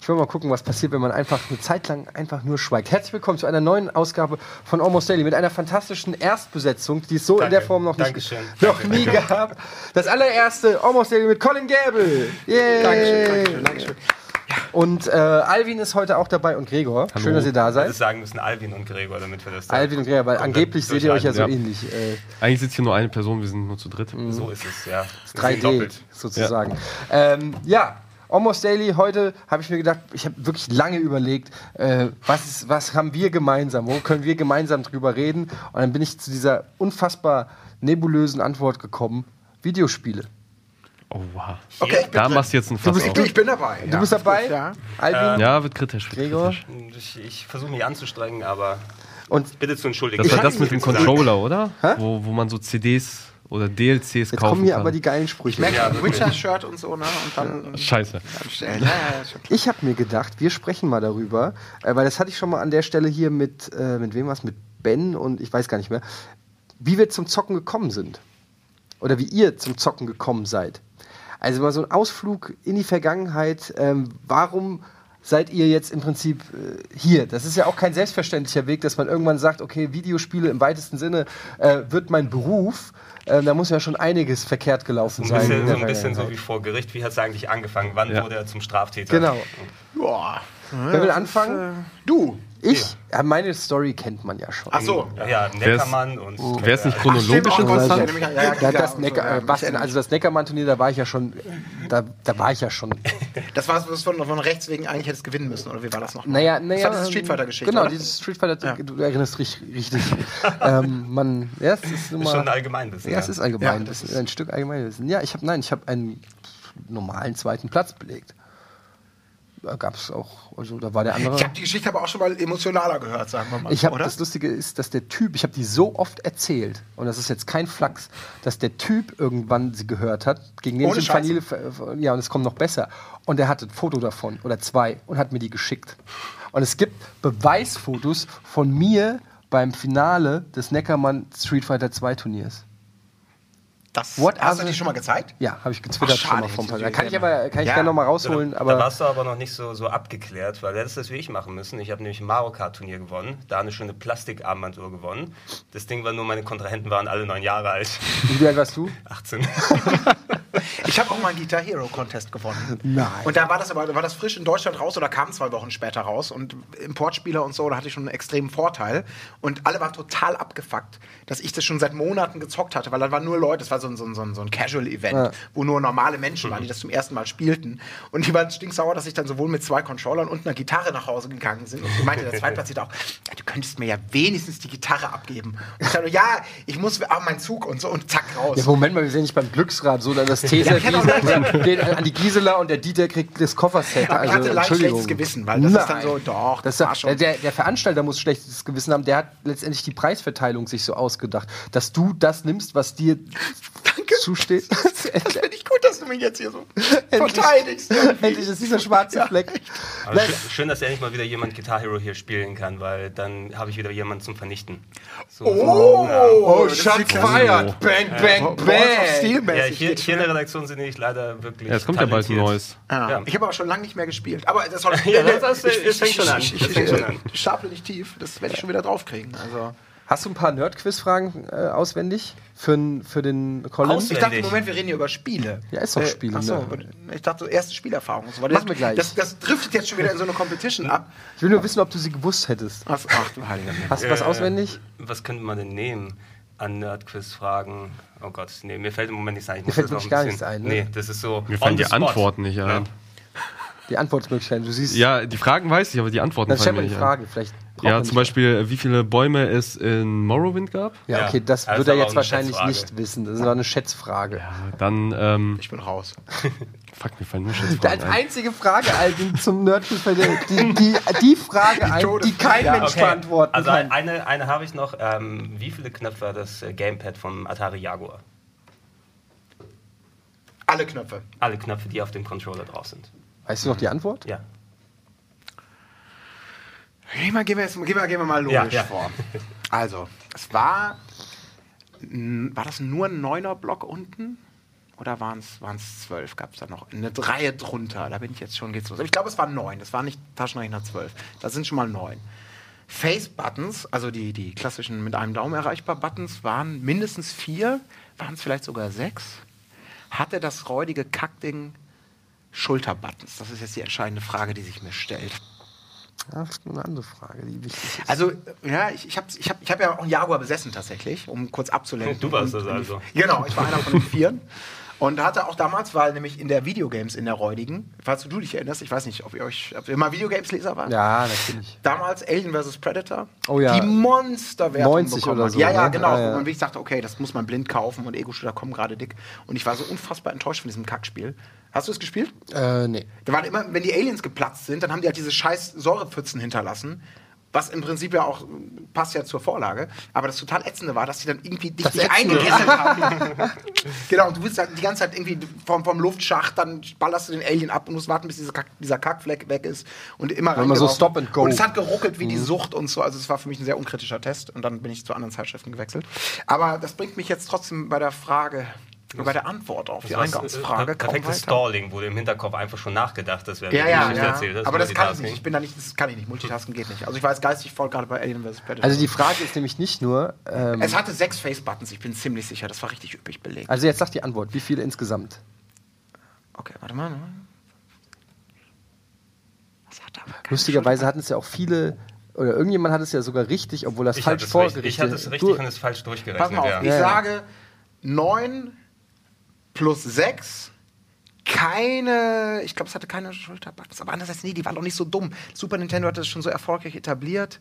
Ich will mal gucken, was passiert, wenn man einfach eine Zeit lang einfach nur schweigt. Herzlich willkommen zu einer neuen Ausgabe von Almost Daily mit einer fantastischen Erstbesetzung, die es so in Danke. der Form noch, nicht, Dankeschön. noch Danke. nie gab. Das allererste Almost Daily mit Colin Gable. Yay. Dankeschön, Dankeschön, Dankeschön. Und äh, Alvin ist heute auch dabei und Gregor. Schön, dass ihr da Ich hätte seid. sagen müssen Alvin und Gregor, damit wir das da Alvin und Gregor, weil angeblich seht ihr euch ja so ähnlich. Äh, Eigentlich sitzt hier nur eine Person, wir sind nur zu dritt. So ist es, ja. Wir sind 3D doppelt. sozusagen. Ja, ähm, ja Almost Daily, heute habe ich mir gedacht, ich habe wirklich lange überlegt, äh, was, ist, was haben wir gemeinsam, wo können wir gemeinsam drüber reden? Und dann bin ich zu dieser unfassbar nebulösen Antwort gekommen, Videospiele. Oh, wow. Okay, ich bin Da machst du jetzt einen Du Fass bist- auf. Du, ich bin dabei. Du bist dabei? Ja. Alvin? Ja, wird kritisch. Wird Gregor? kritisch. Ich, ich versuche mich anzustrengen, aber Und bitte zu entschuldigen. Das war Ich das mit dem Controller, oder? Hä? Wo, wo man so CDs oder DLCs jetzt kaufen kommen hier kann. aber die geilen Sprüche. Merkst Ja, du, wirklich. Witcher-Shirt und so, ne? Und dann. Scheiße. Ja, ja, ja, klar. Ich habe mir gedacht, wir sprechen mal darüber, äh, weil das hatte ich schon mal an der Stelle hier mit, äh, mit wem was, mit Ben und ich weiß gar nicht mehr, wie wir zum Zocken gekommen sind. Oder wie ihr zum Zocken gekommen seid. Also mal so ein Ausflug in die Vergangenheit. Ähm, warum seid ihr jetzt im Prinzip äh, hier? Das ist ja auch kein selbstverständlicher Weg, dass man irgendwann sagt, okay, Videospiele im weitesten Sinne äh, wird mein Beruf. Ähm, da muss ja schon einiges verkehrt gelaufen Ein sein. bisschen, so ein bisschen so wie vor Gericht. Wie hat es eigentlich angefangen? Wann Ja. wurde er zum Straftäter? Genau. Boah. Wer will anfangen? Du. Ich? Ja, meine Story kennt man ja schon. Ach so. Ja, ja Neckermann und. Wäre es nicht Ach, stimmt, chronologisch interessant? nämlich- ja, ja, Ja, das und Neckar, so, ja. was, also das Neckermann-Turnier, da war ich ja schon, da, da war ich ja schon. Das war was von, von rechts wegen eigentlich hättest gewinnen müssen, oder wie war das noch? Naja, Das naja. war diese Street Fighter-Geschichte. Genau, oder? dieses Street Fighter, Ja. du erinnerst dich richtig. ähm, man, ja, es ist nun Ist schon Allgemeinwissen. ja, es ist allgemein, Ja, das das ist ein Stück Allgemeinwissen. Ja, ich habe, nein, ich habe einen normalen zweiten Platz belegt. Da gab es auch, also da war der andere. Ich habe die Geschichte aber auch schon mal emotionaler gehört, sagen wir mal. Ich habe oder? das Lustige ist, dass der Typ, ich habe die so oft erzählt und das ist jetzt kein Flachs, dass der Typ irgendwann sie gehört hat, gegen den Ohne ich Scheiße. Familie, ja und es kommt noch besser und er hatte ein Foto davon oder zwei und hat mir die geschickt und es gibt Beweisfotos von mir beim Finale des Neckermann Street Fighter 2 Turniers. Das, What hast du die schon mal gezeigt? Ja, habe ich getwittert Ach, schon mal ich Kann ich gerne aber kann ich Ja. gerne noch mal Da, rausholen, da aber warst du aber noch nicht so, so abgeklärt, weil hättest das wie ich machen müssen. Ich habe nämlich ein Mario Kart Turnier gewonnen, da eine schöne Plastikarmbanduhr gewonnen. Das Ding war nur, meine Kontrahenten waren alle neun Jahre alt. wie alt warst du? 18. Ich habe auch mal einen Guitar Hero Contest gewonnen. Nein. Und da war das aber war das frisch in Deutschland raus oder kam zwei Wochen später raus und Importspieler und so, da hatte ich schon einen extremen Vorteil und alle waren total abgefuckt, dass ich das schon seit Monaten gezockt hatte, weil da waren nur Leute, das war so ein, so ein, so ein, so ein Casual Event, Ja. wo nur normale Menschen waren, die das zum ersten Mal spielten und die waren stinksauer, dass ich dann sowohl mit zwei Controllern und einer Gitarre nach Hause gegangen bin und die meinte der Zweitplatzierte auch, ja, du könntest mir ja wenigstens die Gitarre abgeben. Und ich sagte, ja, ich muss ah, mein Zug und so und zack raus. Ja, Moment mal, wir sind nicht beim Glücksrad, so dann das Teser Ja, genau. geht an die Gisela und der Dieter kriegt das Kofferset. Aber ich also, hatte leicht schlechtes Gewissen, weil das ist dann Nein. so, doch, das das war schon- der, der Veranstalter muss schlechtes Gewissen haben. Der hat letztendlich die Preisverteilung sich so ausgedacht, dass du das nimmst, was dir zusteht. Das finde ich gut, dass du mich jetzt hier so verteidigst. Endlich ist dieser schwarze Fleck. Aber schön, schön, dass endlich mal wieder jemand Guitar Hero hier spielen kann, weil dann habe ich wieder jemanden zum Vernichten. So, Oh, Oh, ist Schatz die Klasse. feiert. Bang, bang, bang. Ja, hier, hier in der schon. Redaktion sind ich leider wirklich. Ja, es kommt ja bald ein talentiert. neues. Ah, Ja. Ich habe aber schon lange nicht mehr gespielt. Aber das soll Ja, das- das- das fängt schon an. Ich, Das ich, ich, ich stapel nicht tief. Das werde ich schon wieder draufkriegen. Also. Hast du ein paar Nerd-Quiz-Fragen äh, auswendig für, für den Colin? Aus- Ich dachte, Ständig. Moment, wir reden hier über Spiele. Ja, ist doch Spiele, Ach so, ne? ich dachte, so erste Spielerfahrung. So. Machen wir gleich. Das, das driftet jetzt schon wieder in so eine Competition ab. Ich will nur wissen, ob du sie gewusst hättest. Ach, ach du heiliger. Hast du was Äh, auswendig? Was könnte man denn nehmen an Nerdquiz-Fragen? Oh Gott, nee, mir fällt im Moment nichts ein. Ich Mir fällt wirklich gar nichts ein, ne? Nee, das ist so. Mir fallen die spot. Antworten nicht ein. Die Antwortmöglichkeiten, du siehst. Ja, die Fragen weiß ich, aber die Antworten Dann fallen mir die nicht Frage. Vielleicht ein. braucht Ja, zum Beispiel, wie viele Bäume es in Morrowind gab. Ja, Ja, okay, das das wird er aber jetzt wahrscheinlich nicht wissen. Das ist noch eine Schätzfrage. Ja, dann, ähm, Ich bin raus. fuck, mir fallen nur Als Schätzfragen ein. einzige Frage, Alvin, zum Nerdquiz die, die, die Frage ein, die kein Ja, Mensch Okay, beantworten also kann. eine, eine habe ich noch. Ähm, wie viele Knöpfe hat das äh, Gamepad vom Atari Jaguar? Alle Knöpfe. Alle Knöpfe, die auf dem Controller drauf sind. Weißt du noch die Antwort? Ja. Gehen wir, gehen wir, jetzt, gehen wir, gehen wir mal logisch Ja, ja. vor. Also, es war. War das nur ein neuner Block unten? Oder waren es zwölf? Gab es da noch eine Reihe drunter? Da bin ich jetzt schon, geht's los. Aber ich glaube, es waren neun. Das war nicht Taschenrechner zwölf. Das sind schon mal neun. Face-Buttons, also die, die klassischen mit einem Daumen erreichbar Buttons, waren mindestens vier, waren es vielleicht sogar sechs. Hatte das räudige Kackding Schulterbuttons? Das ist jetzt die entscheidende Frage, die sich mir stellt. Ja, das ist nur eine andere Frage, die wichtig ist. Also, ja, ich, ich habe ich hab, ich hab ja auch einen Jaguar besessen tatsächlich, um kurz abzulenken. Du warst das also. Genau, ich war einer von den Vieren. Und hatte auch damals, weil nämlich in der Videogames in der Räudigen, falls du dich erinnerst, ich weiß nicht, ob ihr euch, ob ihr mal Videogames-Leser wart. ja, natürlich. Damals Alien vs. Predator. Oh ja. Die Monsterwertung 90 bekommen oder so, Ja, ja, ne? genau. Ah, ja. man wirklich dachte, okay, das muss man blind kaufen und Ego-Shooter kommen gerade dick. Und ich war so unfassbar enttäuscht von diesem Kackspiel. Hast du es gespielt? Äh, nee. Da waren immer, wenn die Aliens geplatzt sind, dann haben die halt diese scheiß Säurepfützen hinterlassen. Was im Prinzip ja auch passt ja zur Vorlage. Aber das total ätzende war, dass die dann irgendwie dich Das nicht eingekesselt haben. genau, und du bist dann die ganze Zeit irgendwie vom, vom Luftschacht, dann ballerst du den Alien ab und musst warten, bis dieser, Kack, dieser Kackfleck weg ist. Und immer Immer so. Stop and Go. Und es hat geruckelt wie die Sucht und so. Also es war für mich ein sehr unkritischer Test. Und dann bin ich zu anderen Zeitschriften gewechselt. Aber das bringt mich jetzt trotzdem bei der Frage, bei der Antwort auf die Eingangsfrage. äh, kaum Perfektes. Stalling, wurde im Hinterkopf einfach schon nachgedacht, das wäre Ja, ja, ja. erzählt. aber das kann ich nicht. Ich bin da nicht, das kann ich nicht. Multitasken geht nicht. Also ich war jetzt geistig voll gerade bei Alien vs. Predator. Also die Frage ist nämlich nicht nur, ähm, es hatte sechs Face-Buttons, ich bin ziemlich sicher. Das war richtig üppig belegt. also jetzt sag die Antwort, wie viele insgesamt? Okay, warte mal. ne? Das hat Lustigerweise hatten es ja auch viele, oder irgendjemand hat es ja sogar richtig, obwohl das Ich falsch vorgerichtet ich hatte es richtig und es falsch durchgerechnet. Pass mal auf, ja. ich Ja, sage 9 plus 6. Keine, ich glaube, es hatte keine Schulterbuttons. Aber andererseits, nee, die waren doch nicht so dumm. Super Nintendo hat das schon so erfolgreich etabliert.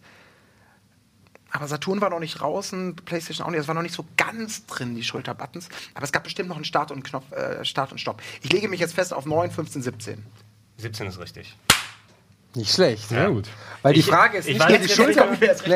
Aber Saturn war noch nicht draußen, PlayStation auch nicht. Es war noch nicht so ganz drin, die Schulterbuttons. Aber es gab bestimmt noch einen Start und Knopf, äh, Start und Stopp. Ich lege mich jetzt fest auf 9, 15, 17. 17 ist richtig. Nicht schlecht. Sehr gut. Weil die Frage ist ich nicht nur die jetzt Schulter. jetzt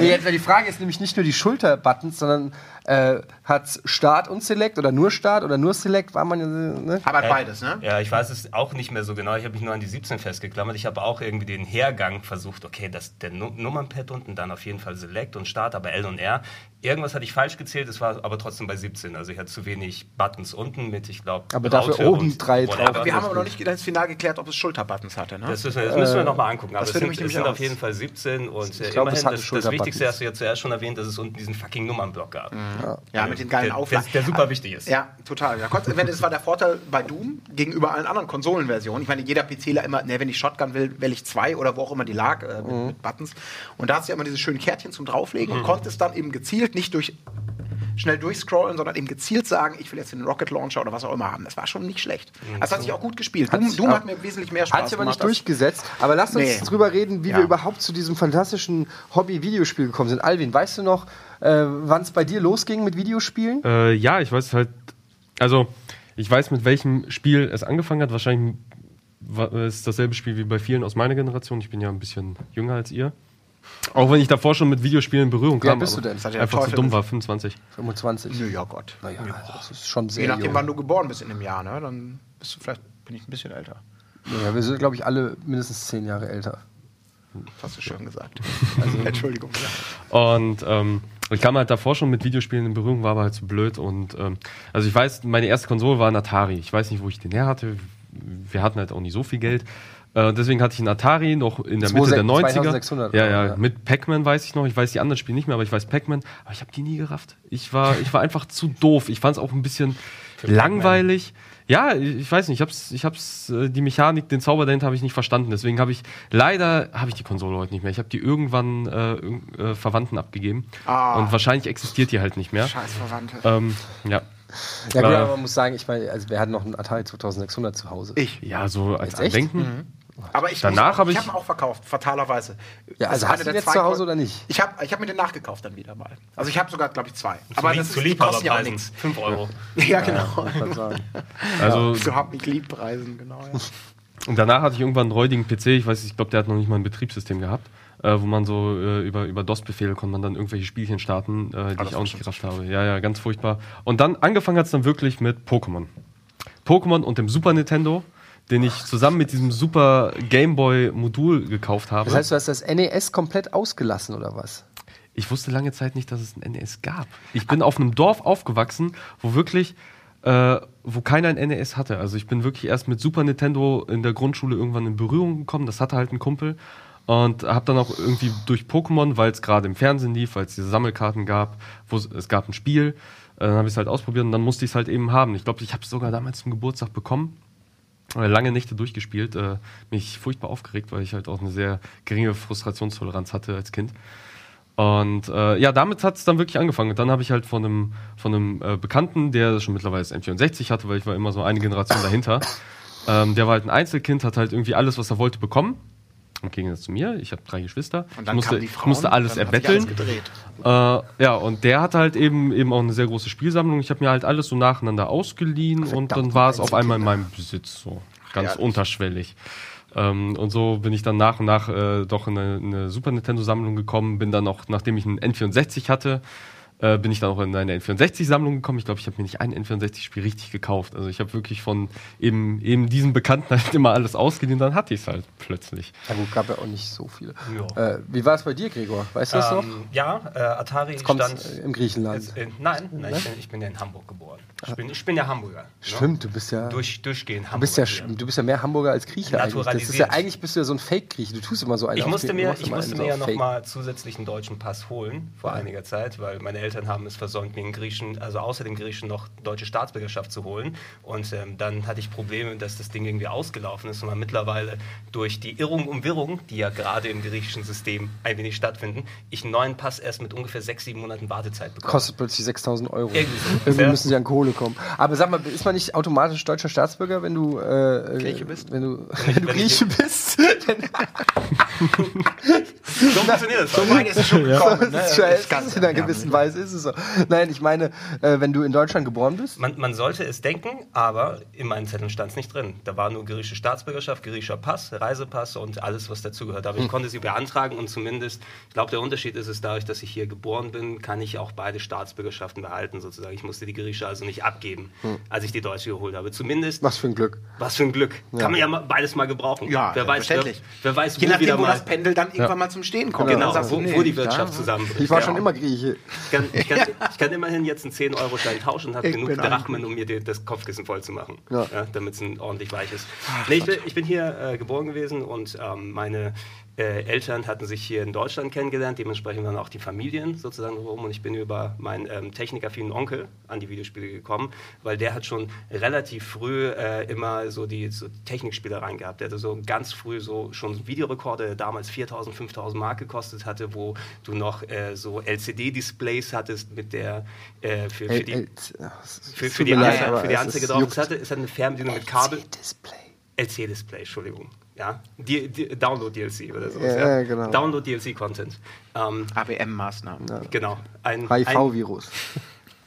nee, jetzt, die Frage ist nämlich nicht nur die Schulterbuttons, sondern äh, hat Start und Select oder nur Start oder nur Select, war man ja, ne? Aber beides, ne? Ja, ich weiß es auch nicht mehr so genau. Ich habe mich nur an die 17 festgeklammert. Ich habe auch irgendwie den Hergang versucht. Okay, das, der Nu- Nummernpad unten, dann auf jeden Fall Select und Start, aber L und R. Irgendwas hatte ich falsch gezählt, es war aber trotzdem bei 17. Also ich hatte zu wenig Buttons unten mit, ich glaube, Aber dafür oben drei drauf. Aber wir haben aber noch nicht das Final geklärt, ob es Schulterbuttons hatte, ne? Das müssen wir, das müssen wir nochmal angucken. Aber das es sind, mich es sind auf jeden Fall 17 und äh, glaub, es immerhin das, das. Wichtigste hast du ja zuerst schon erwähnt, dass es unten diesen fucking Nummernblock gab. Ja, mit den geilen der, der, Auflagen. der super wichtig ist. Ja, total. Ja, das war der Vorteil bei Doom gegenüber allen anderen Konsolenversionen. Ich meine, jeder PCler immer, ne, wenn ich Shotgun will, wähle ich zwei oder wo auch immer die lag äh, mit, mit Buttons. Und da hast du ja immer diese schönen Kärtchen zum drauflegen und konntest dann eben gezielt nicht durch schnell durchscrollen, sondern eben gezielt sagen, ich will jetzt den Rocket Launcher oder was auch immer haben. Das war schon nicht schlecht. Das hat sich auch gut gespielt. Doom, Doom hat mir wesentlich mehr Spaß Hat sich aber nicht gemacht durchgesetzt. Aber lass uns Nee. drüber reden, wie Ja. wir überhaupt zu diesem fantastischen Hobby-Videospiel gekommen sind. Alvin, weißt du noch, äh, wann es bei dir losging mit Videospielen? Äh, ja, ich weiß halt, also ich weiß, mit welchem Spiel es angefangen hat. Wahrscheinlich wa- ist dasselbe Spiel wie bei vielen aus meiner Generation. Ich bin ja ein bisschen jünger als ihr. Auch wenn ich davor schon mit Videospielen in Berührung Wie alt kam. bist du denn? Ja Einfach zu Teufel dumm mit- war, 25. 25. Nö, ja Gott. Naja, das ist schon sehr Je nachdem, jung. wann du geboren bist in dem Jahr, ne? dann bist du vielleicht, bin ich ein bisschen älter. Ja, wir sind, glaube ich, alle mindestens zehn Jahre älter. Hast du schön gesagt. Also, Entschuldigung. Und ähm, ich kam halt davor schon mit Videospielen in Berührung, war aber halt zu blöd. Und ähm, also ich weiß, meine erste Konsole war ein Atari. Ich weiß nicht, wo ich den her hatte. Wir hatten halt auch nicht so viel Geld. Äh, deswegen hatte ich einen Atari noch in der Mitte der 90er. 2600 ja, oder, ja, ja. mit Pac-Man weiß ich noch. Ich weiß die anderen Spiele nicht mehr, aber ich weiß Pac-Man. Aber ich habe die nie gerafft. Ich war, ich war einfach zu doof. Ich fand es auch ein bisschen langweilig. Ja, ich weiß nicht, ich hab's, ich hab's, äh, die Mechanik, den Zauber dahinter habe ich nicht verstanden. Deswegen habe ich, leider habe ich die Konsole heute nicht mehr. Ich habe die irgendwann äh, äh, Verwandten abgegeben. Ah. Und wahrscheinlich existiert die halt nicht mehr. Scheiß Verwandte. Ähm, ja. Ja, gut, Äh, aber man muss sagen, ich meine, also wir hatten noch einen Atari 2600 zu Hause. Ich. Ja, so als Jetzt echt? Aber ich, Danach habe ich ich- habe ihn auch verkauft, fatalerweise. Ja, also hast du den jetzt zwei zu Hause oder nicht? Ich habe ich hab mir den nachgekauft dann wieder mal. Also ich habe sogar, glaube ich, zwei. Aber Aber das zu ist, die kosten ja auch nichts. 5 Euro. Ja, genau. Man sagen. Also Zu hab mich Liebpreisen, genau. Ja. und danach hatte ich irgendwann einen räudigen PC. Ich weiß, ich glaube, der hat noch nicht mal ein Betriebssystem gehabt, äh, wo man so äh, über über DOS-Befehle konnte man dann irgendwelche Spielchen starten, äh, die das ich auch nicht gerafft habe. Ja, ja, ganz furchtbar. Und dann angefangen hat es dann wirklich mit Pokémon. Pokémon und dem Super Nintendo. Den ich zusammen mit diesem super Gameboy-Modul gekauft habe. Das heißt, du hast das NES komplett ausgelassen oder was? Ich wusste lange Zeit nicht, dass es ein NES gab. Ich bin auf einem Dorf aufgewachsen, wo wirklich, äh, wo keiner ein NES hatte. Also ich bin wirklich erst mit Super Nintendo in der Grundschule irgendwann in Berührung gekommen. Das hatte halt ein Kumpel. Und habe dann auch irgendwie durch Pokémon, weil es gerade im Fernsehen lief, weil es diese Sammelkarten gab, wo es, es gab ein Spiel, äh, dann habe ich es halt ausprobiert und dann musste ich es halt eben haben. Ich glaube, ich habe es sogar damals zum Geburtstag bekommen. Äh, Lange Nächte durchgespielt, äh, mich furchtbar aufgeregt, weil ich halt auch eine sehr geringe Frustrationstoleranz hatte als Kind. Und äh, ja, damit hat es dann wirklich angefangen. Und dann habe ich halt von einem, von einem äh, Bekannten, der schon mittlerweile das N64 hatte, weil ich war immer so eine Generation dahinter, ähm, der war halt ein Einzelkind, hat halt irgendwie alles, was er wollte, bekommen. Im Gegensatz zu mir, ich habe drei Geschwister. Und dann ich musste, die ich Frauen, musste alles dann erbetteln. alles gedreht. Äh, ja, und der hatte halt eben, eben auch eine sehr große Spielsammlung. Ich habe mir halt alles so nacheinander ausgeliehen und dann war es auf einmal in meinem Besitz so. Ganz Ja. unterschwellig. Ähm, und so bin ich dann nach und nach äh, doch in eine, eine Super Nintendo-Sammlung gekommen. Bin dann auch, nachdem ich einen N64 hatte, äh, bin ich dann auch in eine N64-Sammlung gekommen. Ich glaube, ich habe mir nicht ein N64-Spiel richtig gekauft. Also ich habe wirklich von eben, eben diesen Bekannten halt immer alles ausgeliehen, dann hatte ich es halt plötzlich. Na gut, gab ja auch nicht so viele. Ja. Äh, wie war es bei dir, Gregor? Weißt du das noch? Ähm, ja, äh, Atari Kommt stand. im Griechenland. Ist, äh, nein, nein ich, bin, ich bin ja in Hamburg geboren. Ich bin, ich bin ja Hamburger. Stimmt, du bist ja. Ne? Durch, durchgehend Du Hamburger. bist ja, hier. du bist ja mehr Hamburger als Grieche eigentlich. Das ist ja eigentlich bist du ja so ein Fake-Grieche. Du tust immer so einen Ich musste mir, ich musste einen mir so ja auf noch Fake. mal zusätzlichen deutschen Pass holen vor einiger Zeit, weil meine Eltern haben es versäumt, mir einen Griechen, also außer dem Griechen noch deutsche Staatsbürgerschaft zu holen. Und ähm, dann hatte ich Probleme, dass das Ding irgendwie ausgelaufen ist und man mittlerweile durch die Irrung und Wirrung, die ja gerade im griechischen System ein wenig stattfinden, ich einen neuen Pass erst mit ungefähr sechs, sieben Monaten Wartezeit bekomme. Kostet plötzlich 6000 Euro. Irgendwie. Irgendwie Ja. müssen sie an Kohle kommen. Aber sag mal, ist man nicht automatisch deutscher Staatsbürger, wenn du äh, Grieche bist? Wenn du, ich- wenn du wenn ich- Grieche bist? So funktioniert das. So weit ist es schon gekommen. Das ist ne? schon, Ist in einer ja. gewissen Weise ist es so. Nein, ich meine, äh, wenn du in Deutschland geboren bist, Man, man sollte es denken, aber in meinen Zetteln stand es nicht drin. Da war nur griechische Staatsbürgerschaft, griechischer Pass, Reisepass und alles, was dazugehört. Aber ich konnte sie beantragen und zumindest, ich glaube, der Unterschied ist es, dadurch, dass ich hier geboren bin, kann ich auch beide Staatsbürgerschaften behalten, sozusagen. Ich musste die griechische also nicht abgeben, als ich die deutsche geholt habe. Zumindest, was für ein Glück. was für ein Glück. Kann man ja beides mal gebrauchen. Ja, wer weiß, wer, wer weiß, wo Je nachdem, wieder wo mal. das Pendel dann irgendwann mal zum Stehen kommt. Genau, wo, wo die Wirtschaft da- zusammenbricht. Ich war Ja. schon immer Grieche. Kann, ich, kann, ich kann immerhin jetzt einen 10-Euro-Stein tauschen und habe genug Drachmen, um mir die, das Kopfkissen voll zu machen, Ja. ja. damit es ein ordentlich weich ist. Nee, ich, bin, ich bin hier äh, geboren gewesen und ähm, meine äh, Eltern hatten sich hier in Deutschland kennengelernt, dementsprechend dann auch die Familien sozusagen drumherum und ich bin über meinen ähm, technikaffinen Onkel an die Videospiele gekommen, weil der hat schon relativ früh äh, immer so die so Technikspielereien gehabt. Der hatte so ganz früh so schon Videorekorder, der damals 4000, 5000 Mark gekostet hatte, wo du noch äh, so LCD-Displays hattest mit der äh, für, für die für, für, die, Anzeige, für die Anzeige ist drauf. Es hatte, es hatte eine Fernbedienung mit Kabel. Display. LC-Display, Entschuldigung. Ja? Die, die, Download-DLC oder so. Ja, ja, genau. Download-DLC-Content. Ähm, ABM-Maßnahmen. genau. Ein, ein, HIV-Virus.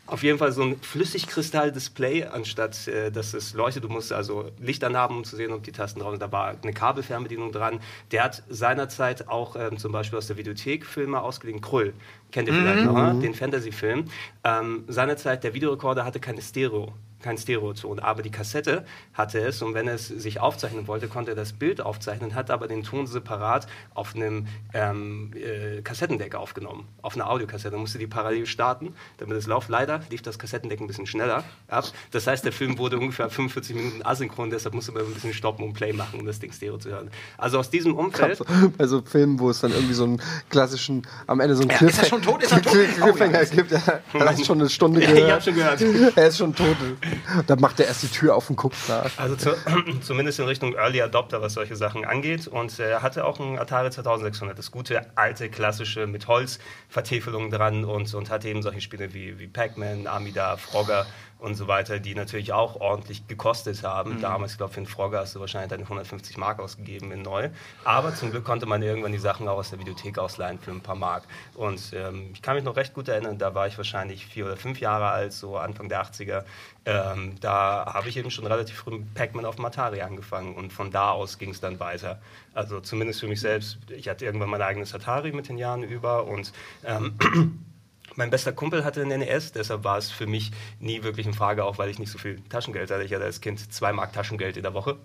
auf jeden Fall so ein Flüssigkristall-Display, anstatt äh, dass es leuchtet. Du musst also Licht anhaben, um zu sehen, ob die Tasten drauf sind. Da war eine Kabelfernbedienung dran. Der hat seinerzeit auch ähm, zum Beispiel aus der Videothek Filme ausgeliehen. Krull. Kennt ihr vielleicht noch, ne? den Fantasy-Film. Ähm, seinerzeit, der Videorekorder hatte keine Stereo. Kein Stereoton, aber die Kassette hatte es und wenn es sich aufzeichnen wollte, konnte er das Bild aufzeichnen, hat aber den Ton separat auf einem ähm, äh, Kassettendeck aufgenommen, auf einer Audiokassette. musste die parallel starten, damit es läuft. Leider lief das Kassettendeck ein bisschen schneller ab. Das heißt, der Film wurde ungefähr 45 Minuten asynchron, deshalb musste man ein bisschen stoppen und Play machen, um das Ding Stereo zu hören. Also aus diesem Umfeld. So, bei so Filmen, wo es dann irgendwie so einen klassischen, am Ende so einen Ja, ist er schon tot? Ist er tot? Cliffhanger gibt. Ja, er hat schon eine Stunde Ja, gehört. ich hab schon gehört. Er ist schon tot. Da macht er erst die Tür auf und guckt nach. Also zu, zumindest in Richtung Early Adopter, was solche Sachen angeht. Und er hatte auch ein Atari 2600, das gute, alte, klassische mit Holzvertäfelung dran und, und hatte eben solche Spiele wie, wie Pac-Man, Amida, Frogger und so weiter, die natürlich auch ordentlich gekostet haben. Damals, ich glaube, für einen Frogger hast du wahrscheinlich deine 150 Mark ausgegeben in neu. Aber zum Glück konnte man irgendwann die Sachen auch aus der Videothek ausleihen für ein paar Mark. Und ähm, ich kann mich noch recht gut erinnern, da war ich wahrscheinlich vier oder fünf Jahre alt, so Anfang der 80er. Ähm, da habe ich eben schon relativ früh mit Pac-Man auf dem Atari angefangen und von da aus ging es dann weiter. Also zumindest für mich selbst. Ich hatte irgendwann mein eigenes Atari mit den Jahren über und ähm, mein bester Kumpel hatte einen NES, deshalb war es für mich nie wirklich in Frage, auch weil ich nicht so viel Taschengeld hatte. Ich hatte als Kind zwei Mark Taschengeld in der Woche.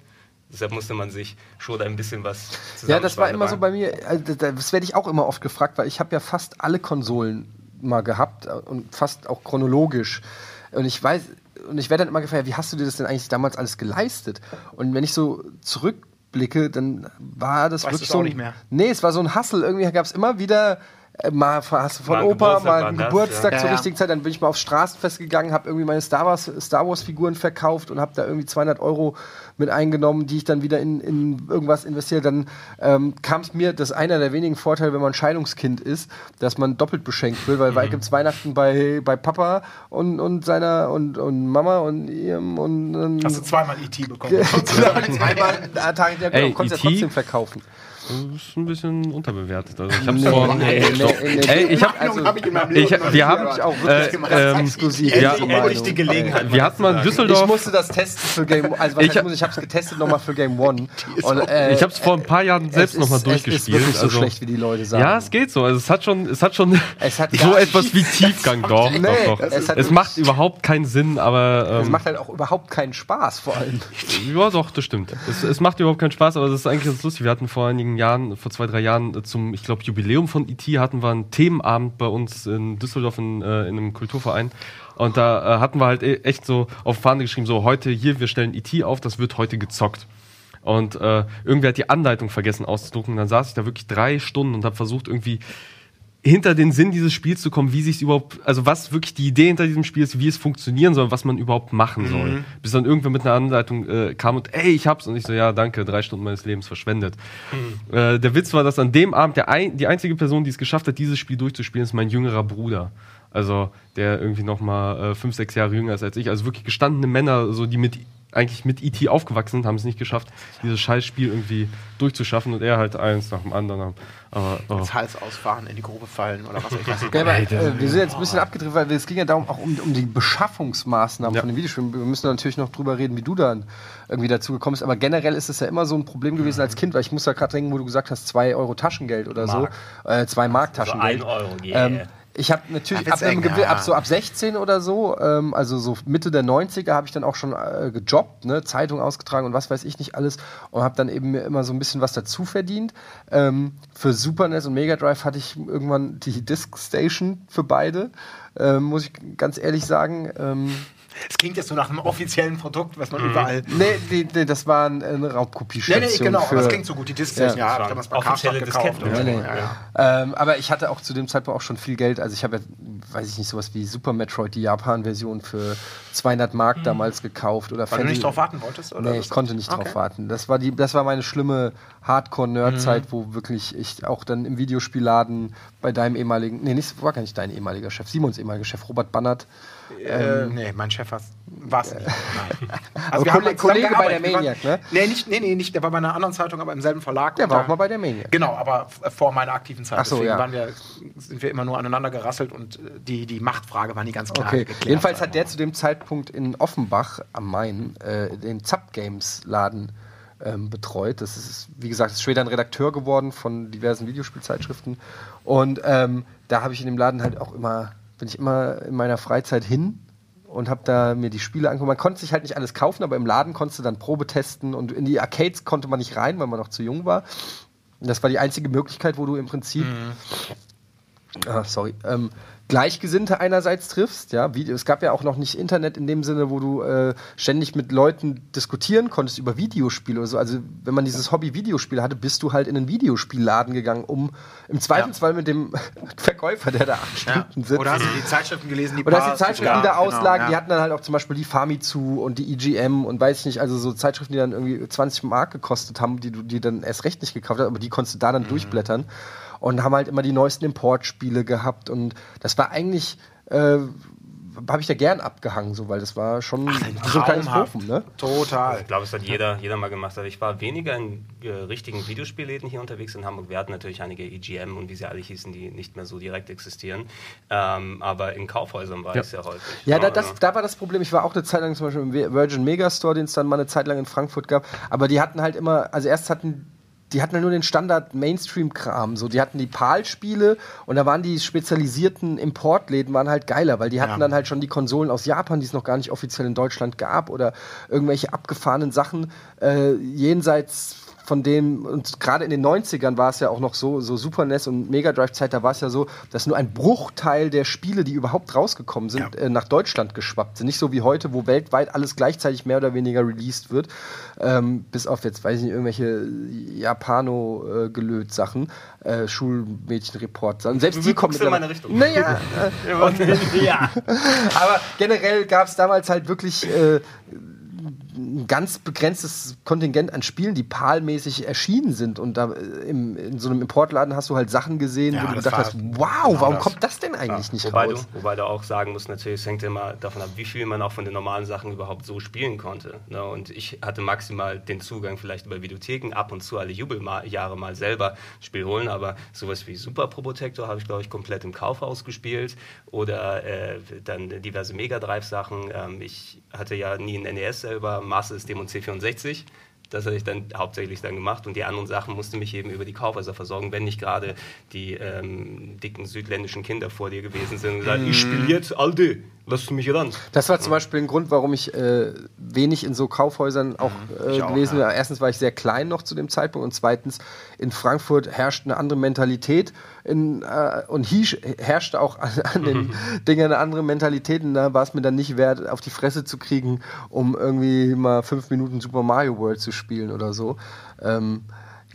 Deshalb musste man sich schon ein bisschen was Ja, das war immer so bei mir, also das werde ich auch immer oft gefragt, weil ich habe ja fast alle Konsolen mal gehabt und fast auch chronologisch. Und ich weiß, und ich werde dann immer gefragt, wie hast du dir das denn eigentlich damals alles geleistet? Und wenn ich so zurückblicke, dann war das Weißt wirklich so. Ein, nicht mehr? Nee, es war so ein Hassel. Irgendwie gab es immer wieder. Äh, Mal hast du von Mal Opa, Geburtstag mal einen das, Geburtstag ja. zur Ja, ja. richtigen Zeit. Dann bin ich mal aufs Straßenfest gegangen, habe irgendwie meine Star Wars, Star Wars Figuren verkauft und habe da irgendwie 200 Euro mit eingenommen, die ich dann wieder in, in irgendwas investiert. Dann ähm, kam es mir, das ist einer der wenigen Vorteile, wenn man Scheidungskind ist, dass man doppelt beschenkt wird, weil mhm. gibt es Weihnachten bei, bei Papa und, und seiner und, und Mama und ihrem und, und Hast du zweimal E.T. bekommen? zweimal am Tag, ja, genau, konntest ja trotzdem verkaufen. Das ist ein bisschen unterbewertet. Also ich hab's Nee, vor. nee, nee, nee. Ey, ich hab, also- hab ich in meinem ich, Leben noch wir haben. Ich auch wirklich Äh, gemacht. ähm, exklusiv. ja, endlich die Gelegenheit. wir hatten mal in Ich Düsseldorf. musste das testen für Game Also was Ich muss, ich habe es getestet nochmal für Game One. Und, äh, Ich habe es vor ein paar Jahren selbst es nochmal durchgespielt. Es ist wirklich so also, schlecht, wie die Leute sagen. ja, es geht so. Also es hat schon, es hat schon Es hat so etwas wie Tiefgang. Doch, Nee, doch, doch. es Es, macht überhaupt keinen Sinn, aber Es ähm, macht halt auch überhaupt keinen Spaß, vor allem. ja, doch, das stimmt. Es, es macht überhaupt keinen Spaß, aber das ist eigentlich ganz lustig. Wir hatten vor einigen Jahren, vor zwei, drei Jahren äh, zum, ich glaube, Jubiläum von IT hatten wir einen Themenabend bei uns in Düsseldorf in, äh, in einem Kulturverein. Und da äh, hatten wir halt e- echt so auf Fahne geschrieben, so heute hier, wir stellen IT auf, das wird heute gezockt. Und äh, irgendwer hat die Anleitung vergessen auszudrucken. Dann saß ich da wirklich drei Stunden und habe versucht, irgendwie hinter den Sinn dieses Spiels zu kommen, wie sich überhaupt, also was wirklich die Idee hinter diesem Spiel ist, wie es funktionieren soll, was man überhaupt machen soll. Bis dann irgendwer mit einer Anleitung äh, kam und, ey, ich hab's. Und ich so, ja, danke, drei Stunden meines Lebens verschwendet. Äh, der Witz war, dass an dem Abend der ein, die einzige Person, die es geschafft hat, dieses Spiel durchzuspielen, ist mein jüngerer Bruder. Also, der irgendwie noch mal äh, fünf, sechs Jahre jünger ist als ich. Also wirklich gestandene Männer, so die mit eigentlich mit E.T. aufgewachsen sind, haben es nicht geschafft, dieses Scheißspiel irgendwie durchzuschaffen und er halt eins nach dem anderen. Aber, oh. Das Hals ausfahren, in die Grube fallen oder was ich weiß nicht. Ja, aber, äh, wir sind jetzt ein bisschen abgedreht, weil es ging ja darum, auch um, um die Beschaffungsmaßnahmen Ja. von den Videospielen. Wir müssen natürlich noch drüber reden, wie du dann irgendwie dazu gekommen bist. Aber generell ist es ja immer so ein Problem gewesen als Kind, weil ich muss ja gerade denken, wo du gesagt hast, zwei Euro Taschengeld oder Mark. so. Äh, zwei Mark Also Taschengeld. ein Euro, yeah. Ähm, ich habe natürlich ab, eng, ja. ab so ab 16 oder so, ähm, also so Mitte der 90er, habe ich dann auch schon äh, gejobbt, ne, Zeitung ausgetragen und was weiß ich nicht alles und habe dann eben mir immer so ein bisschen was dazu verdient. Ähm, für Super NES und Mega Drive hatte ich irgendwann die Disk Station für beide, ähm, muss ich ganz ehrlich sagen. Es klingt jetzt so nach einem offiziellen Produkt, was man überall. nee, die, die, das war ein- eine Nee, Raubkopiestation. nee, genau, für, aber es klingt so gut. Die Discs, ja, Ja. ja, ich habe das bei Offizielle gekauft. Disketten. und Nee, nee. ja, ja. Ähm, aber ich hatte auch zu dem Zeitpunkt auch schon viel Geld. Also ich habe ja, weiß ich nicht, sowas wie Super Metroid, die Japan-Version für 200 Mark damals gekauft. Oder. Weil du Fantasy- nicht drauf warten wolltest? Oder Nee, ich konnte nicht Okay. drauf warten. Das war, die, das war meine schlimme Hardcore-Nerd-Zeit, wo wirklich ich auch dann im Videospielladen bei deinem ehemaligen, nee, nicht, war gar nicht dein ehemaliger Chef, Simons ehemaliger Chef, Robert Bannert. Äh, nee, mein Chef war es nicht. Nein. Also wir haben Kolle- mal zusammen Kollege bei der Maniac, ne? Nee, nicht, nee, nee, nicht. Der war bei einer anderen Zeitung, aber im selben Verlag. Der war auch mal bei der Maniac. Genau, aber f- vor meiner aktiven Zeit. Ach so, Deswegen ja. waren wir, sind wir immer nur aneinander gerasselt und äh, die, die Machtfrage war nie ganz klar Okay, geklärt. jedenfalls hat der zu dem Zeitpunkt in Offenbach am Main äh, den Zapp Games Laden ähm, betreut. Das ist, wie gesagt, ist später ein Redakteur geworden von diversen Videospielzeitschriften. Und ähm, da habe ich in dem Laden halt auch immer, bin ich immer in meiner Freizeit hin und habe da mir die Spiele angeguckt. Man konnte sich halt nicht alles kaufen, aber im Laden konntest du dann Probe testen und in die Arcades konnte man nicht rein, weil man noch zu jung war. Und das war die einzige Möglichkeit, wo du im Prinzip ah, sorry, ähm, Gleichgesinnte einerseits triffst, ja, wie, es gab ja auch noch nicht Internet in dem Sinne, wo du äh, ständig mit Leuten diskutieren konntest über Videospiele oder so. Also wenn man dieses Hobby Videospiele hatte, bist du halt in einen Videospielladen gegangen, um im Zweifelsfall mit dem Verkäufer, der da acht Ja. Stunden sitzt, Oder hast du die Zeitschriften gelesen, die oder hast die Pass- Zeitschriften, Ja, die da genau, auslagen, ja. die hatten dann halt auch zum Beispiel die Famitsu und die EGM und weiß ich nicht, also so Zeitschriften, die dann irgendwie 20 Mark gekostet haben, die du die dann erst recht nicht gekauft hast, aber die konntest du da dann Mhm. durchblättern und haben halt immer die neuesten Importspiele gehabt und das war eigentlich, äh, habe ich da gern abgehangen, so, weil das war schon Ein wie so ein kleines. Hofen, ne? Total. Ich glaube, es hat jeder, jeder mal gemacht. Also ich war weniger in äh, richtigen Videospielläden hier unterwegs in Hamburg. Wir hatten natürlich einige EGM und wie sie alle hießen, die nicht mehr so direkt existieren. Ähm, aber in Kaufhäusern war Ja. ich sehr häufig. Ja, da, Ja, das, da war das Problem. Ich war auch eine Zeit lang zum Beispiel im Virgin Megastore, den es dann mal eine Zeit lang in Frankfurt gab. Aber die hatten halt immer, also erst hatten die hatten ja nur den Standard Mainstream-Kram. So, die hatten die PAL-Spiele und da waren die spezialisierten Importläden waren halt geiler, weil die hatten Ja. dann halt schon die Konsolen aus Japan, die es noch gar nicht offiziell in Deutschland gab oder irgendwelche abgefahrenen Sachen äh, jenseits von dem, und gerade in den 90ern war es ja auch noch so, so Super NES und Mega Drive-Zeit, da war es ja so, dass nur ein Bruchteil der Spiele, die überhaupt rausgekommen sind, Ja. äh, nach Deutschland geschwappt sind. Nicht so wie heute, wo weltweit alles gleichzeitig mehr oder weniger released wird. Ähm, bis auf jetzt, weiß ich nicht, irgendwelche Japano-Gelöt-Sachen, äh, Schulmädchen-Report-Sachen. Selbst die kommen in meine Richtung. Naja, ja. aber generell gab es damals halt wirklich äh, ein ganz begrenztes Kontingent an Spielen, die PAL-mäßig erschienen sind. Und da äh, im, in so einem Importladen hast du halt Sachen gesehen, Ja, wo du gedacht hast, genau wow, warum das. kommt das denn eigentlich nicht wobei, raus? du, wobei du auch sagen musst, natürlich, es hängt immer davon ab, wie viel man auch von den normalen Sachen überhaupt so spielen konnte. Ne? Und ich hatte maximal den Zugang vielleicht über Videotheken, ab und zu alle Jubeljahre mal selber ein Spiel holen, aber sowas wie Super Probotector habe ich, glaube ich, komplett im Kaufhaus gespielt oder äh, dann diverse Mega Drive-Sachen. Ähm, ich hatte ja nie ein NES selber, Master System und C64. Das hatte ich dann hauptsächlich dann gemacht. Und die anderen Sachen musste mich eben über die Kaufhäuser versorgen, wenn nicht gerade die ähm, dicken südländischen Kinder vor dir gewesen sind und gesagt, ich spiele jetzt Alde, lass du mich ran. Das war zum Beispiel ein Grund, warum ich äh, wenig in so Kaufhäusern auch äh, ich auch, gewesen ja. wäre. Erstens war ich sehr klein noch zu dem Zeitpunkt und zweitens in Frankfurt herrscht eine andere Mentalität in, äh, und hieß, herrschte auch an, an den Dingen eine andere Mentalität und da war es mir dann nicht wert, auf die Fresse zu kriegen, um irgendwie mal fünf Minuten Super Mario World zu spielen oder so. Ähm,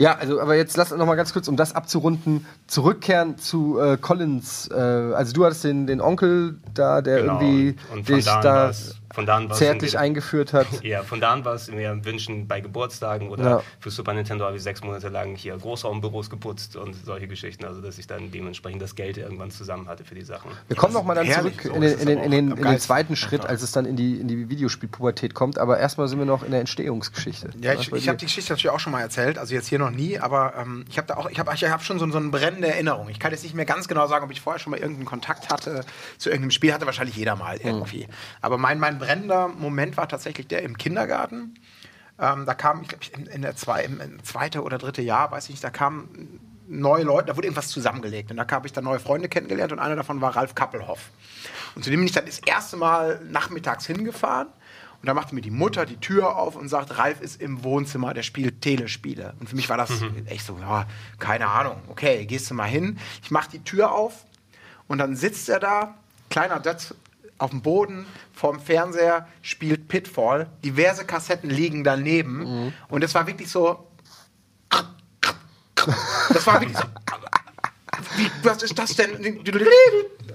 ja, also, aber jetzt lass noch mal ganz kurz, um das abzurunden, zurückkehren zu äh, Collins. Äh, also du hattest den, den Onkel da, der Genau, irgendwie und- und dich da an da war's- von da an zärtlich entweder- eingeführt hat. Ja, von da an war es mir Wünschen bei Geburtstagen oder Ja. für Super Nintendo habe ich sechs Monate lang hier Großraumbüros geputzt und solche Geschichten. Also, dass ich dann dementsprechend das Geld irgendwann zusammen hatte für die Sachen. Wir kommen noch mal dann zurück so in den, in den, in den, in den zweiten Schritt, als es dann in die, in die Videospielpubertät kommt. Aber erstmal sind wir noch in der Entstehungsgeschichte. Ja, ich, ich habe die Geschichte natürlich auch schon mal erzählt, also jetzt hier noch nie, aber ähm, ich habe da auch, ich habe ich hab schon so, so eine brennende Erinnerung. Ich kann jetzt nicht mehr ganz genau sagen, ob ich vorher schon mal irgendeinen Kontakt hatte zu irgendeinem Spiel, hatte wahrscheinlich jeder mal irgendwie. Aber mein, mein brennender Moment war tatsächlich der im Kindergarten. Ähm, da kam, ich glaube, in, in der zwei, im, im zweite oder dritte Jahr, weiß ich nicht, da kamen neue Leute, da wurde irgendwas zusammengelegt. Und da habe ich dann neue Freunde kennengelernt und einer davon war Ralf Kappelhoff. Und zu dem bin ich dann das erste Mal nachmittags hingefahren. Und da machte mir die Mutter die Tür auf und sagt, Ralf ist im Wohnzimmer, der spielt Telespiele. Und für mich war das echt so, ja, keine Ahnung. Okay, gehst du mal hin. Ich mache die Tür auf und dann sitzt er da, kleiner auf dem Boden vorm Fernseher, spielt Pitfall. Diverse Kassetten liegen daneben. Und es war wirklich so. Das war wirklich so. Wie, was ist das denn?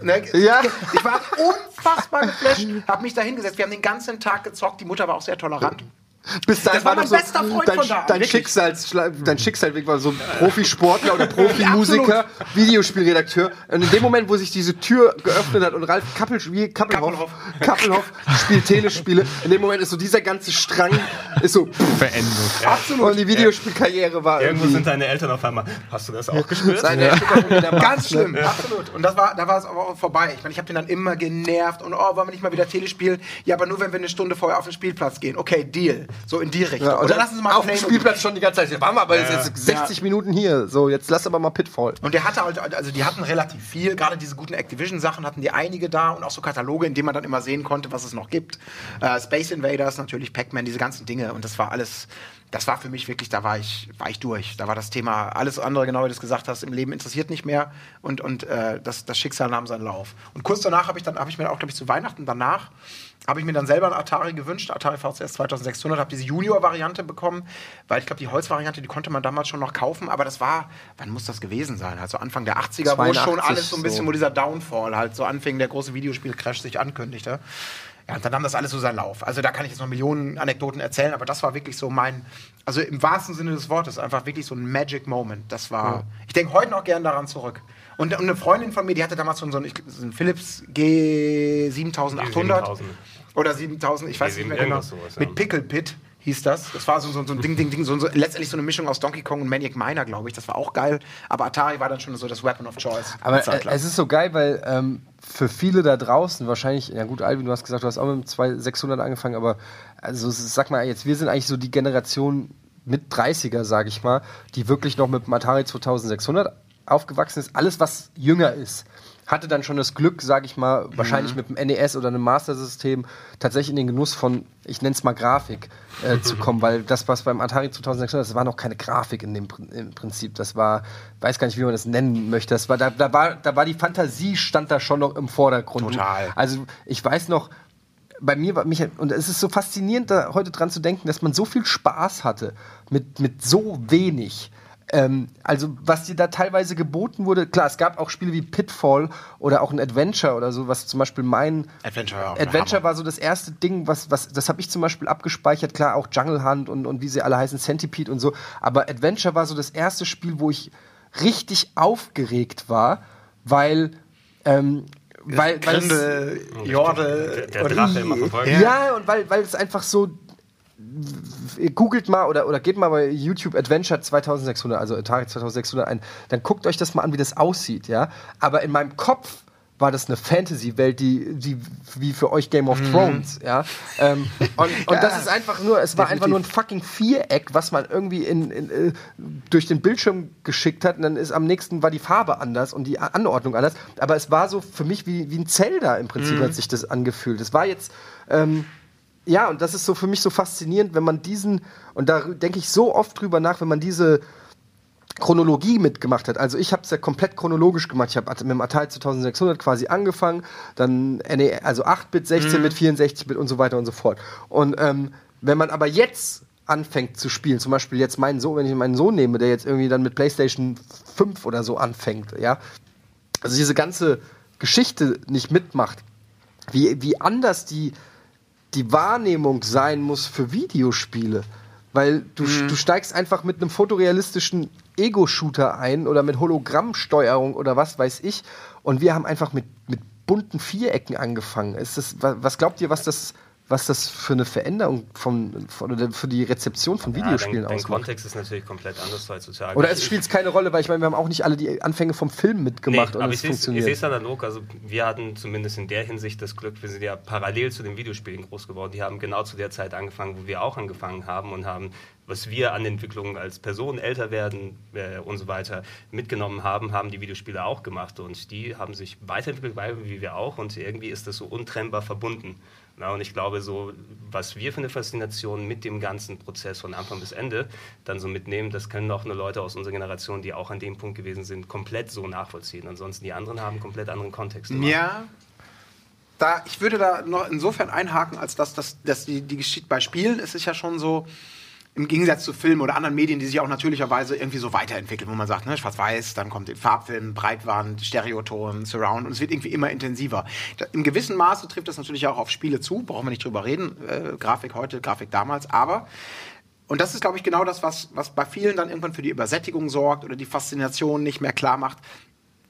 Ne? Ja. Ich war unfassbar geflasht, hab mich da hingesetzt. Wir haben den ganzen Tag gezockt. Die Mutter war auch sehr tolerant. Bis dahin Das war noch mein bester Freund dein, von da, dein. Schicksalsschla- dein Schicksalsweg war so Profisportler oder Profimusiker, Videospielredakteur. Und in dem Moment, wo sich diese Tür geöffnet hat und Ralf Kappel, wie Kappelhoff, Kappelhoff spielt Telespiele, in dem Moment ist so dieser ganze Strang ist so pff, Beendet. absolut. Und die Videospielkarriere war Irgendwo irgendwie sind deine Eltern auf einmal. Hast du das auch gespürt? seine Entwicklung in der Macht, Ganz ne? schlimm, absolut. Und das war, da war es aber auch vorbei. Ich meine, ich habe den dann immer genervt und oh, wollen wir nicht mal wieder Telespielen? Ja, aber nur wenn wir eine Stunde vorher auf den Spielplatz gehen. Okay, Deal. So in die Richtung. Ja, und dann lassen Sie mal auf dem. Spielplatz schon die ganze Zeit. Waren wir aber Ja. jetzt 60 Minuten hier. So, jetzt lass aber mal Pitfall. Und der hatte halt, also die hatten relativ viel, gerade diese guten Activision-Sachen hatten die einige da und auch so Kataloge, in denen man dann immer sehen konnte, was es noch gibt. Äh, Space Invaders, natürlich Pac-Man, diese ganzen Dinge und das war alles, das war für mich wirklich, da war ich, war ich durch. Da war das Thema, alles andere, genau wie du es gesagt hast, im Leben interessiert nicht mehr und, und äh, das, das Schicksal nahm seinen Lauf. Und kurz danach habe ich dann, habe ich mir auch, glaube ich, zu Weihnachten danach, habe ich mir dann selber einen Atari gewünscht, Atari VCS 2600, habe diese Junior-Variante bekommen, weil ich glaube, die Holz-Variante, die konnte man damals schon noch kaufen, aber das war, wann muss das gewesen sein? Also Anfang der 80er, wo 82 schon alles so ein bisschen, so. wo dieser Downfall halt so anfing, der große Videospiel-Crash sich ankündigte. Ja, und dann nahm das alles so seinen Lauf. Also da kann ich jetzt noch Millionen Anekdoten erzählen, aber das war wirklich so mein, also im wahrsten Sinne des Wortes, einfach wirklich so ein Magic Moment. Das war, ich denke heute noch gern daran zurück. Und, und eine Freundin von mir, die hatte damals so einen, so einen Philips G7800 G7000. Oder 7000, ich weiß G7, nicht mehr genau. sowas, ja. Mit Pickle Pit hieß das. Das war so, so, so ein Ding, Ding, Ding, so, so, letztendlich so eine Mischung aus Donkey Kong und Maniac Miner, glaube ich. Das war auch geil. Aber Atari war dann schon so das Weapon of Choice. Aber äh, es ist so geil, weil ähm, für viele da draußen wahrscheinlich, ja gut, Alvin, du hast gesagt, du hast auch mit dem 2600 angefangen, aber also sag mal jetzt, wir sind eigentlich so die Generation, mit 30er, sage ich mal, die wirklich noch mit dem Atari 2600 aufgewachsen ist. Alles, was jünger ist, hatte dann schon das Glück, sage ich mal, wahrscheinlich mit dem NES oder einem Master-System tatsächlich in den Genuss von, ich nenne es mal Grafik, äh, zu kommen, weil das, was beim Atari 2600, das war noch keine Grafik in dem im Prinzip. Das war, weiß gar nicht, wie man das nennen möchte. Das war, da, da, war, da war die Fantasie, stand da schon noch im Vordergrund. Total. Also ich weiß noch, bei mir war mich, und es ist so faszinierend, da heute dran zu denken, dass man so viel Spaß hatte mit, mit so wenig. Ähm, also, was dir da teilweise geboten wurde, klar, es gab auch Spiele wie Pitfall oder auch ein Adventure oder so, was zum Beispiel mein Adventure war Adventure war so das erste Ding, was, was das habe ich zum Beispiel abgespeichert, klar, auch Jungle Hunt und, und wie sie alle heißen, Centipede und so, aber Adventure war so das erste Spiel, wo ich richtig aufgeregt war, weil ähm, weil, Grindel, Jordel Der und- Drache immer verfolgt. Ja. ja, und weil, weil es einfach so. Googelt mal oder, oder gebt mal bei YouTube Adventure 2600, also Atari 2600 ein, dann guckt euch das mal an, wie das aussieht, ja. Aber in meinem Kopf war das eine Fantasy-Welt, die, die wie für euch Game of Thrones, ja. Ähm, und und das ist einfach nur, es war einfach nur ein fucking Viereck, was man irgendwie in, in, äh, durch den Bildschirm geschickt hat und dann ist am nächsten war die Farbe anders und die Anordnung anders. Aber es war so für mich wie, wie ein Zelda im Prinzip hat sich das angefühlt. Es war jetzt, ähm, ja, und das ist so für mich so faszinierend, wenn man diesen, und da denke ich so oft drüber nach, wenn man diese Chronologie mitgemacht hat. Also ich habe es ja komplett chronologisch gemacht. Ich habe mit dem Atari 2600 quasi angefangen, dann NE, also 8-Bit, 16-Bit, 64-Bit und so weiter und so fort. Und ähm, wenn man aber jetzt anfängt zu spielen, zum Beispiel jetzt meinen Sohn, wenn ich meinen Sohn nehme, der jetzt irgendwie dann mit PlayStation 5 oder so anfängt, ja, also diese ganze Geschichte nicht mitmacht, wie, wie anders die, die Wahrnehmung sein muss für Videospiele. Weil du, du steigst einfach mit einem fotorealistischen Ego-Shooter ein oder mit Hologrammsteuerung oder was weiß ich. Und wir haben einfach mit, mit bunten Vierecken angefangen. Ist das, wa- was glaubt ihr, was das, was das für eine Veränderung von, von oder für die Rezeption von Ja, Videospielen dein, dein ausmacht? Kontext ist natürlich komplett anders heutzutage. Oder es spielt es keine Rolle, weil ich meine, wir haben auch nicht alle die Anfänge vom Film mitgemacht nee, aber ich sehe es analog. Also wir hatten zumindest in der Hinsicht das Glück, wir sind ja parallel zu den Videospielen groß geworden. Die haben genau zu der Zeit angefangen, wo wir auch angefangen haben und haben, was wir an Entwicklungen als Personen älter werden äh, und so weiter mitgenommen haben, haben die Videospiele auch gemacht und die haben sich weiterentwickelt, wie wir auch und irgendwie ist das so untrennbar verbunden. Na, und ich glaube, so, was wir für eine Faszination mit dem ganzen Prozess von Anfang bis Ende dann so mitnehmen, das können auch nur Leute aus unserer Generation, die auch an dem Punkt gewesen sind, komplett so nachvollziehen. Ansonsten die anderen haben komplett anderen Kontext. immer. Ja. Da, ich würde da noch insofern einhaken, als dass, dass, dass die, die Geschichte bei Spielen ist es ja schon so, im Gegensatz zu Filmen oder anderen Medien, die sich auch natürlicherweise irgendwie so weiterentwickeln, wo man sagt, ne, schwarz-weiß, dann kommt der Farbfilm, Breitwand, Stereoton, Surround und es wird irgendwie immer intensiver. Da, Im gewissen Maße trifft das natürlich auch auf Spiele zu, brauchen wir nicht drüber reden, äh, Grafik heute, Grafik damals, aber und das ist, glaube ich, genau das, was, was bei vielen dann irgendwann für die Übersättigung sorgt oder die Faszination nicht mehr klar macht.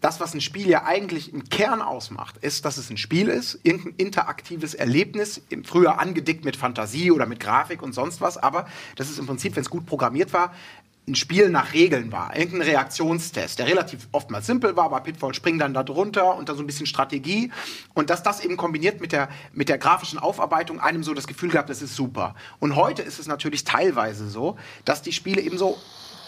Das, was ein Spiel ja eigentlich im Kern ausmacht, ist, dass es ein Spiel ist, irgendein interaktives Erlebnis, früher angedickt mit Fantasie oder mit Grafik und sonst was, aber das ist im Prinzip, wenn es gut programmiert war, ein Spiel nach Regeln war, irgendein Reaktionstest, der relativ oftmals simpel war, bei Pitfall springen dann da drunter und dann so ein bisschen Strategie und dass das eben kombiniert mit der, mit der grafischen Aufarbeitung einem so das Gefühl gab, das ist super. Und heute ist es natürlich teilweise so, dass die Spiele eben so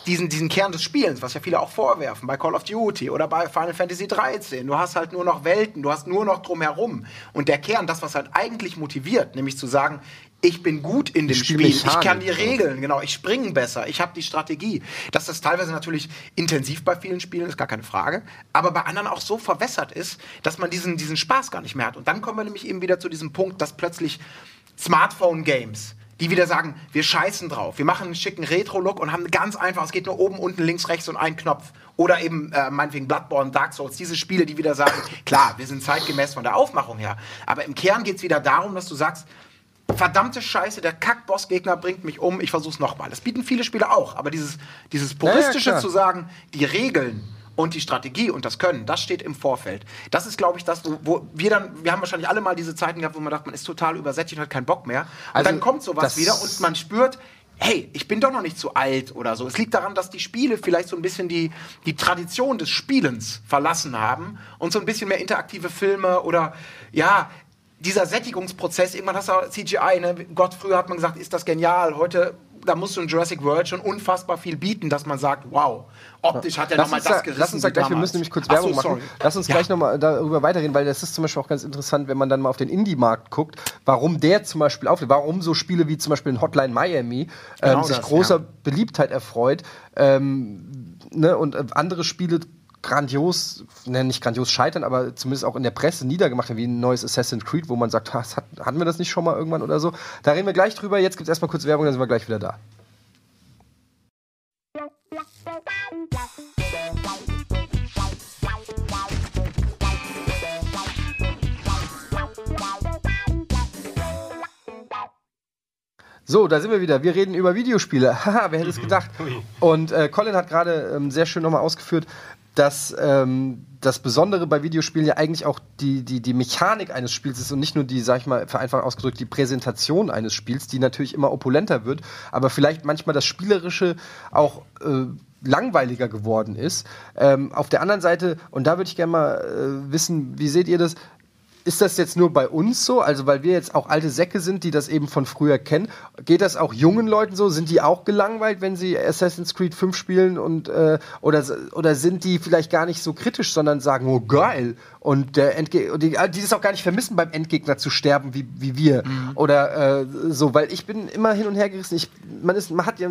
diesen, diesen Kern des Spielens, was ja viele auch vorwerfen, bei Call of Duty oder bei Final Fantasy 13. Du hast halt nur noch Welten, du hast nur noch drumherum. Und der Kern, das, was halt eigentlich motiviert, nämlich zu sagen, ich bin gut in dem Spiel, ich kann die ja. Regeln, genau, ich springe besser, ich habe die Strategie. Dass das teilweise natürlich intensiv bei vielen Spielen ist, gar keine Frage, aber bei anderen auch so verwässert ist, dass man diesen, diesen Spaß gar nicht mehr hat. Und dann kommen wir nämlich eben wieder zu diesem Punkt, dass plötzlich Smartphone-Games, die wieder sagen, wir scheißen drauf, wir machen einen schicken Retro-Look und haben ganz einfach, es geht nur oben, unten, links, rechts und ein Knopf. Oder eben äh, meinetwegen Bloodborne, Dark Souls, diese Spiele, die wieder sagen, klar, wir sind zeitgemäß von der Aufmachung her, aber im Kern geht es wieder darum, dass du sagst, verdammte Scheiße, der Kack-Boss-Gegner bringt mich um, ich versuch's nochmal. Das bieten viele Spiele auch, aber dieses, dieses puristische klar. zu sagen, die Regeln und die Strategie und das Können, das steht im Vorfeld. Das ist, glaube ich, das, wo, wo wir dann, wir haben wahrscheinlich alle mal diese Zeiten gehabt, wo man dachte, man ist total übersättigt und hat keinen Bock mehr. Und Also, dann kommt sowas wieder und man spürt, hey, ich bin doch noch nicht zu alt oder so. Es liegt daran, dass die Spiele vielleicht so ein bisschen die, die Tradition des Spielens verlassen haben und so ein bisschen mehr interaktive Filme oder ja, dieser Sättigungsprozess, irgendwann hast du CGI, ne? Gott, früher hat man gesagt, ist das genial, heute da musst du in Jurassic World schon unfassbar viel bieten, dass man sagt, wow, optisch hat er nochmal das da, gerissen. lass uns da gleich, wir damals. müssen nämlich kurz Ach so, Werbung machen. sorry. Lass uns Ja. gleich nochmal darüber weiterreden, weil das ist zum Beispiel auch ganz interessant, wenn man dann mal auf den Indie-Markt guckt, warum der zum Beispiel auflebt, warum so Spiele wie zum Beispiel in Hotline Miami ähm, Genau sich das, großer ja. Beliebtheit erfreut ähm, ne, und äh, andere Spiele grandios, ne, nicht grandios scheitern, aber zumindest auch in der Presse niedergemacht werden, wie ein neues Assassin's Creed, wo man sagt, ha, hat, hatten wir das nicht schon mal irgendwann oder so. Da reden wir gleich drüber. Jetzt gibt es erstmal kurz Werbung, dann sind wir gleich wieder da. So, da sind wir wieder. Wir reden über Videospiele. Haha, wer hätte es gedacht? Und äh, Colin hat gerade ähm, sehr schön nochmal ausgeführt, dass ähm, das Besondere bei Videospielen ja eigentlich auch die, die, die Mechanik eines Spiels ist und nicht nur die, sag ich mal, vereinfacht ausgedrückt, die Präsentation eines Spiels, die natürlich immer opulenter wird, aber vielleicht manchmal das Spielerische auch äh, langweiliger geworden ist. Ähm, auf der anderen Seite, und da würde ich gerne mal äh, wissen, wie seht ihr das? Ist das jetzt nur bei uns so? Also, weil wir jetzt auch alte Säcke sind, die das eben von früher kennen. Geht das auch jungen Leuten so? Sind die auch gelangweilt, wenn sie Assassin's Creed 5 spielen? Und, äh, oder, oder sind die vielleicht gar nicht so kritisch, sondern sagen, oh geil. Und der Endge und die, die das auch gar nicht vermissen, beim Endgegner zu sterben, wie, wie wir. Oder äh, so, weil ich bin immer hin und her gerissen. Ich, man, ist, man hat ja,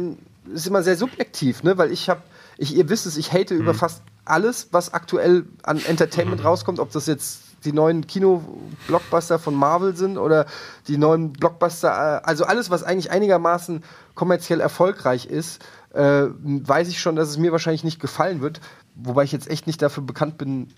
ist immer sehr subjektiv, ne? Weil ich habe, ich, ihr wisst es, ich hate über fast alles, was aktuell an Entertainment rauskommt, ob das jetzt die neuen Kino-Blockbuster von Marvel sind oder die neuen Blockbuster, äh, also alles, was eigentlich einigermaßen kommerziell erfolgreich ist, äh, weiß ich schon, dass es mir wahrscheinlich nicht gefallen wird. Wobei ich jetzt echt nicht dafür bekannt bin,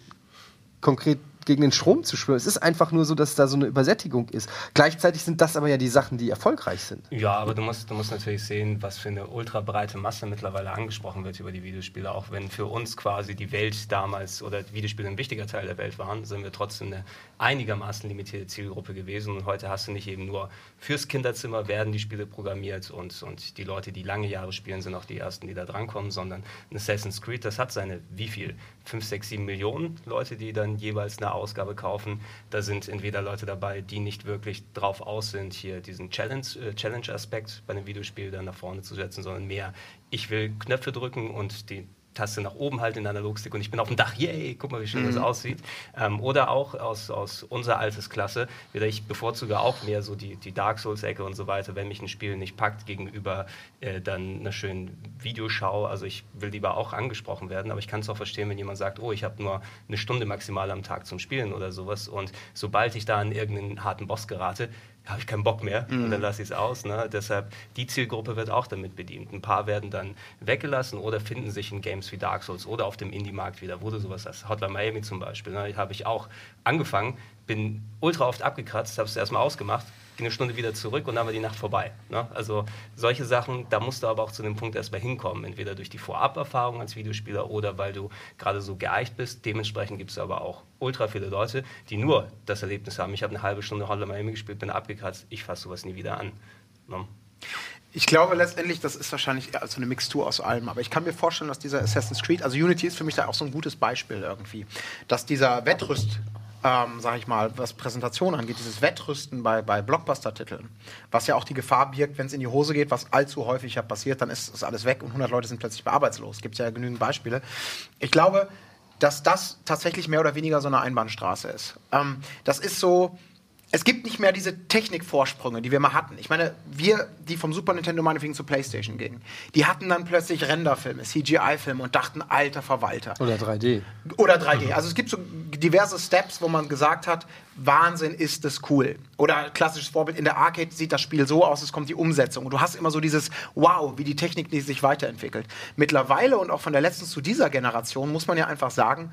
konkret gegen den Strom zu schwimmen. Es ist einfach nur so, dass da so eine Übersättigung ist. Gleichzeitig sind das aber ja die Sachen, die erfolgreich sind. Ja, aber du musst, du musst natürlich sehen, was für eine ultra breite Masse mittlerweile angesprochen wird über die Videospiele. Auch wenn für uns quasi die Welt damals oder Videospiele ein wichtiger Teil der Welt waren, sind wir trotzdem eine einigermaßen limitierte Zielgruppe gewesen. Und heute hast du nicht eben nur fürs Kinderzimmer werden die Spiele programmiert und, und die Leute, die lange Jahre spielen, sind auch die ersten, die da drankommen, sondern ein Assassin's Creed, das hat seine, wie viel? 5, 6, 7 Millionen Leute, die dann jeweils eine Ausgabe kaufen. Da sind entweder Leute dabei, die nicht wirklich drauf aus sind, hier diesen Challenge, äh, Challenge-Aspekt bei einem Videospiel dann nach vorne zu setzen, sondern mehr, ich will Knöpfe drücken und die Taste nach oben halt in der Analogstick und ich bin auf dem Dach, yay, guck mal, wie schön das aussieht. Ähm, oder auch aus, aus unserer Altersklasse, wieder ich bevorzuge auch mehr so die, die Dark Souls-Ecke und so weiter, wenn mich ein Spiel nicht packt gegenüber äh, dann einer schönen Videoschau. Also ich will lieber auch angesprochen werden, aber ich kann es auch verstehen, wenn jemand sagt, oh, ich habe nur eine Stunde maximal am Tag zum Spielen oder sowas und sobald ich da an irgendeinen harten Boss gerate, habe ich keinen Bock mehr und dann lasse ich es aus. Ne? Deshalb, die Zielgruppe wird auch damit bedient. Ein paar werden dann weggelassen oder finden sich in Games wie Dark Souls oder auf dem Indie-Markt wieder, wo du sowas hast. Hotline Miami zum Beispiel, ne? habe ich auch angefangen, bin ultra oft abgekratzt, habe es erstmal ausgemacht, ging eine Stunde wieder zurück und dann war die Nacht vorbei. Ne? Also solche Sachen, da musst du aber auch zu dem Punkt erstmal hinkommen, entweder durch die Vorab-Erfahrung als Videospieler oder weil du gerade so geeicht bist. Dementsprechend gibt es aber auch ultra viele Leute, die nur das Erlebnis haben. Ich habe eine halbe Stunde Hotline Miami gespielt, bin abgekratzt, ich fasse sowas nie wieder an. Ne? Ich glaube letztendlich, das ist wahrscheinlich eher so eine Mixtur aus allem. Aber ich kann mir vorstellen, dass dieser Assassin's Creed, also Unity ist für mich da auch so ein gutes Beispiel irgendwie, dass dieser Wettrüst, ähm, sag ich mal, was Präsentation angeht, dieses Wettrüsten bei, bei Blockbuster-Titeln, was ja auch die Gefahr birgt, wenn es in die Hose geht, was allzu häufig ja passiert, dann ist, ist alles weg und 100 Leute sind plötzlich arbeitslos. Gibt ja genügend Beispiele. Ich glaube, dass das tatsächlich mehr oder weniger so eine Einbahnstraße ist. Ähm, das ist so, es gibt nicht mehr diese Technikvorsprünge, die wir mal hatten. Ich meine, wir, die vom Super Nintendo meinetwegen zur Playstation gingen, die hatten dann plötzlich Renderfilme, CGI-Filme und dachten, alter Verwalter. Oder 3D. Oder 3D. Also es gibt so diverse Steps, wo man gesagt hat, Wahnsinn ist das cool. Oder klassisches Vorbild, in der Arcade sieht das Spiel so aus, es kommt die Umsetzung. Und du hast immer so dieses Wow, wie die Technik sich weiterentwickelt. Mittlerweile und auch von der letzten zu dieser Generation muss man ja einfach sagen,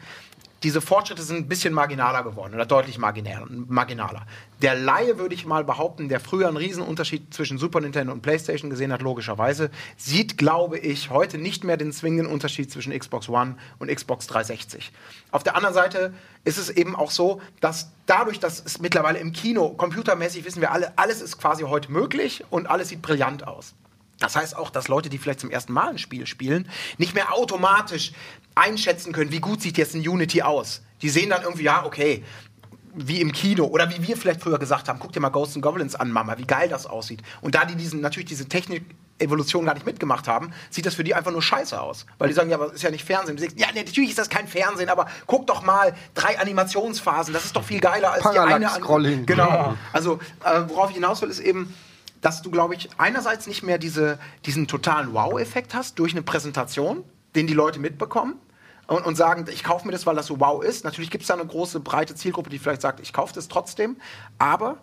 diese Fortschritte sind ein bisschen marginaler geworden oder deutlich marginaler. Der Laie, würde ich mal behaupten, der früher einen Riesenunterschied zwischen Super Nintendo und PlayStation gesehen hat, logischerweise, sieht, glaube ich, heute nicht mehr den zwingenden Unterschied zwischen Xbox One und Xbox 360. Auf der anderen Seite ist es eben auch so, dass dadurch, dass es mittlerweile im Kino, computermäßig wissen wir alle, alles ist quasi heute möglich und alles sieht brillant aus. Das heißt auch, dass Leute, die vielleicht zum ersten Mal ein Spiel spielen, nicht mehr automatisch einschätzen können, wie gut sieht jetzt ein Unity aus. Die sehen dann irgendwie, ja, okay, wie im Kino oder wie wir vielleicht früher gesagt haben, guck dir mal Ghosts and Goblins an, Mama, wie geil das aussieht. Und da die diesen, natürlich diese Technik Evolution gar nicht mitgemacht haben, sieht das für die einfach nur scheiße aus. Weil die sagen, ja, aber ist ja nicht Fernsehen. Sagst, ja, natürlich ist das kein Fernsehen, aber guck doch mal, drei Animationsphasen, das ist doch viel geiler als die eine. Scrolling. Genau. Also, äh, worauf ich hinaus will, ist eben, dass du, glaube ich, einerseits nicht mehr diese, diesen totalen Wow-Effekt hast durch eine Präsentation, den die Leute mitbekommen und, und sagen, ich kaufe mir das, weil das so wow ist. Natürlich gibt es da eine große, breite Zielgruppe, die vielleicht sagt, ich kaufe das trotzdem. Aber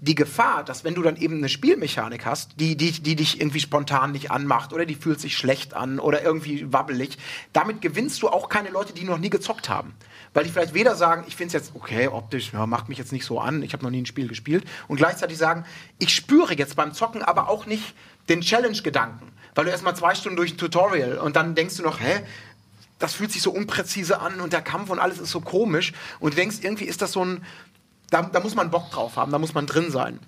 die Gefahr, dass wenn du dann eben eine Spielmechanik hast, die, die, die dich irgendwie spontan nicht anmacht oder die fühlt sich schlecht an oder irgendwie wabbelig, damit gewinnst du auch keine Leute, die noch nie gezockt haben. Weil die vielleicht weder sagen, ich finde es jetzt okay, optisch, ja, macht mich jetzt nicht so an, ich habe noch nie ein Spiel gespielt, und gleichzeitig sagen, ich spüre jetzt beim Zocken aber auch nicht den Challenge-Gedanken. Weil du erstmal zwei Stunden durch ein Tutorial und dann denkst du noch, hä, das fühlt sich so unpräzise an und der Kampf und alles ist so komisch. Und du denkst, irgendwie ist das so ein, da, da muss man Bock drauf haben, da muss man drin sein.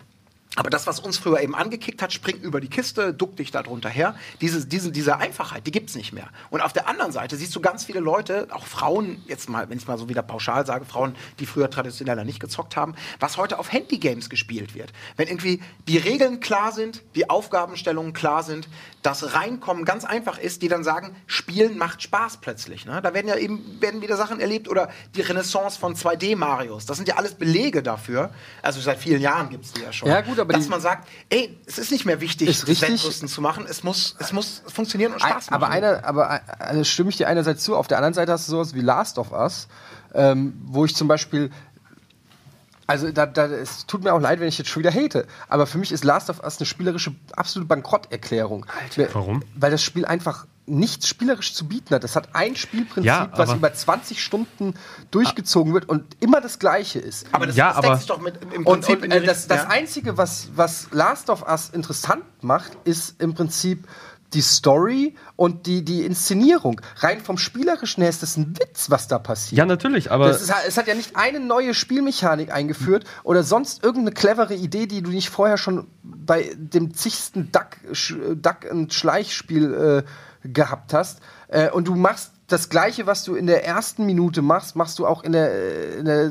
Aber das, was uns früher eben angekickt hat, springt über die Kiste, duck dich da drunter her. Diese, diese, diese Einfachheit, die gibt's nicht mehr. Und auf der anderen Seite siehst du ganz viele Leute, auch Frauen, jetzt mal, wenn ich mal so wieder pauschal sage, Frauen, die früher traditioneller nicht gezockt haben, was heute auf Handygames gespielt wird. Wenn irgendwie die Regeln klar sind, die Aufgabenstellungen klar sind, das Reinkommen ganz einfach ist, die dann sagen, Spielen macht Spaß plötzlich. Ne? Da werden ja eben werden wieder Sachen erlebt oder die Renaissance von 2D-Marios. Das sind ja alles Belege dafür. Also seit vielen Jahren gibt's die ja schon. Ja, gut, aber dass die- man sagt, ey, es ist nicht mehr wichtig. Wettrüsten zu machen. Es muss, es muss funktionieren und Spaß machen. Aber einer, aber äh, stimme ich dir einerseits zu. Auf der anderen Seite hast du sowas wie Last of Us, ähm, wo ich zum Beispiel also da, da, es tut mir auch leid, wenn ich jetzt schon wieder hate, aber für mich ist Last of Us eine spielerische absolute Bankrotterklärung. Alter. Warum? Weil das Spiel einfach nichts spielerisch zu bieten hat. Das hat ein Spielprinzip, Ja, was über 20 Stunden durchgezogen wird und immer das gleiche ist. aber das, Ja, das aber- deckt sich doch mit im Und, Prinzip und die äh, das, das ja. Einzige, was, was Last of Us interessant macht, ist im Prinzip die Story und die, die Inszenierung. Rein vom Spielerischen her ist das ein Witz, was da passiert. Ja, natürlich, aber Das ist, es hat ja nicht eine neue Spielmechanik eingeführt oder sonst irgendeine clevere Idee, die du nicht vorher schon bei dem zigsten Duck, Duck und Schleichspiel äh, gehabt hast. Äh, und du machst das Gleiche, was du in der ersten Minute machst, machst du auch in der, äh, in der äh,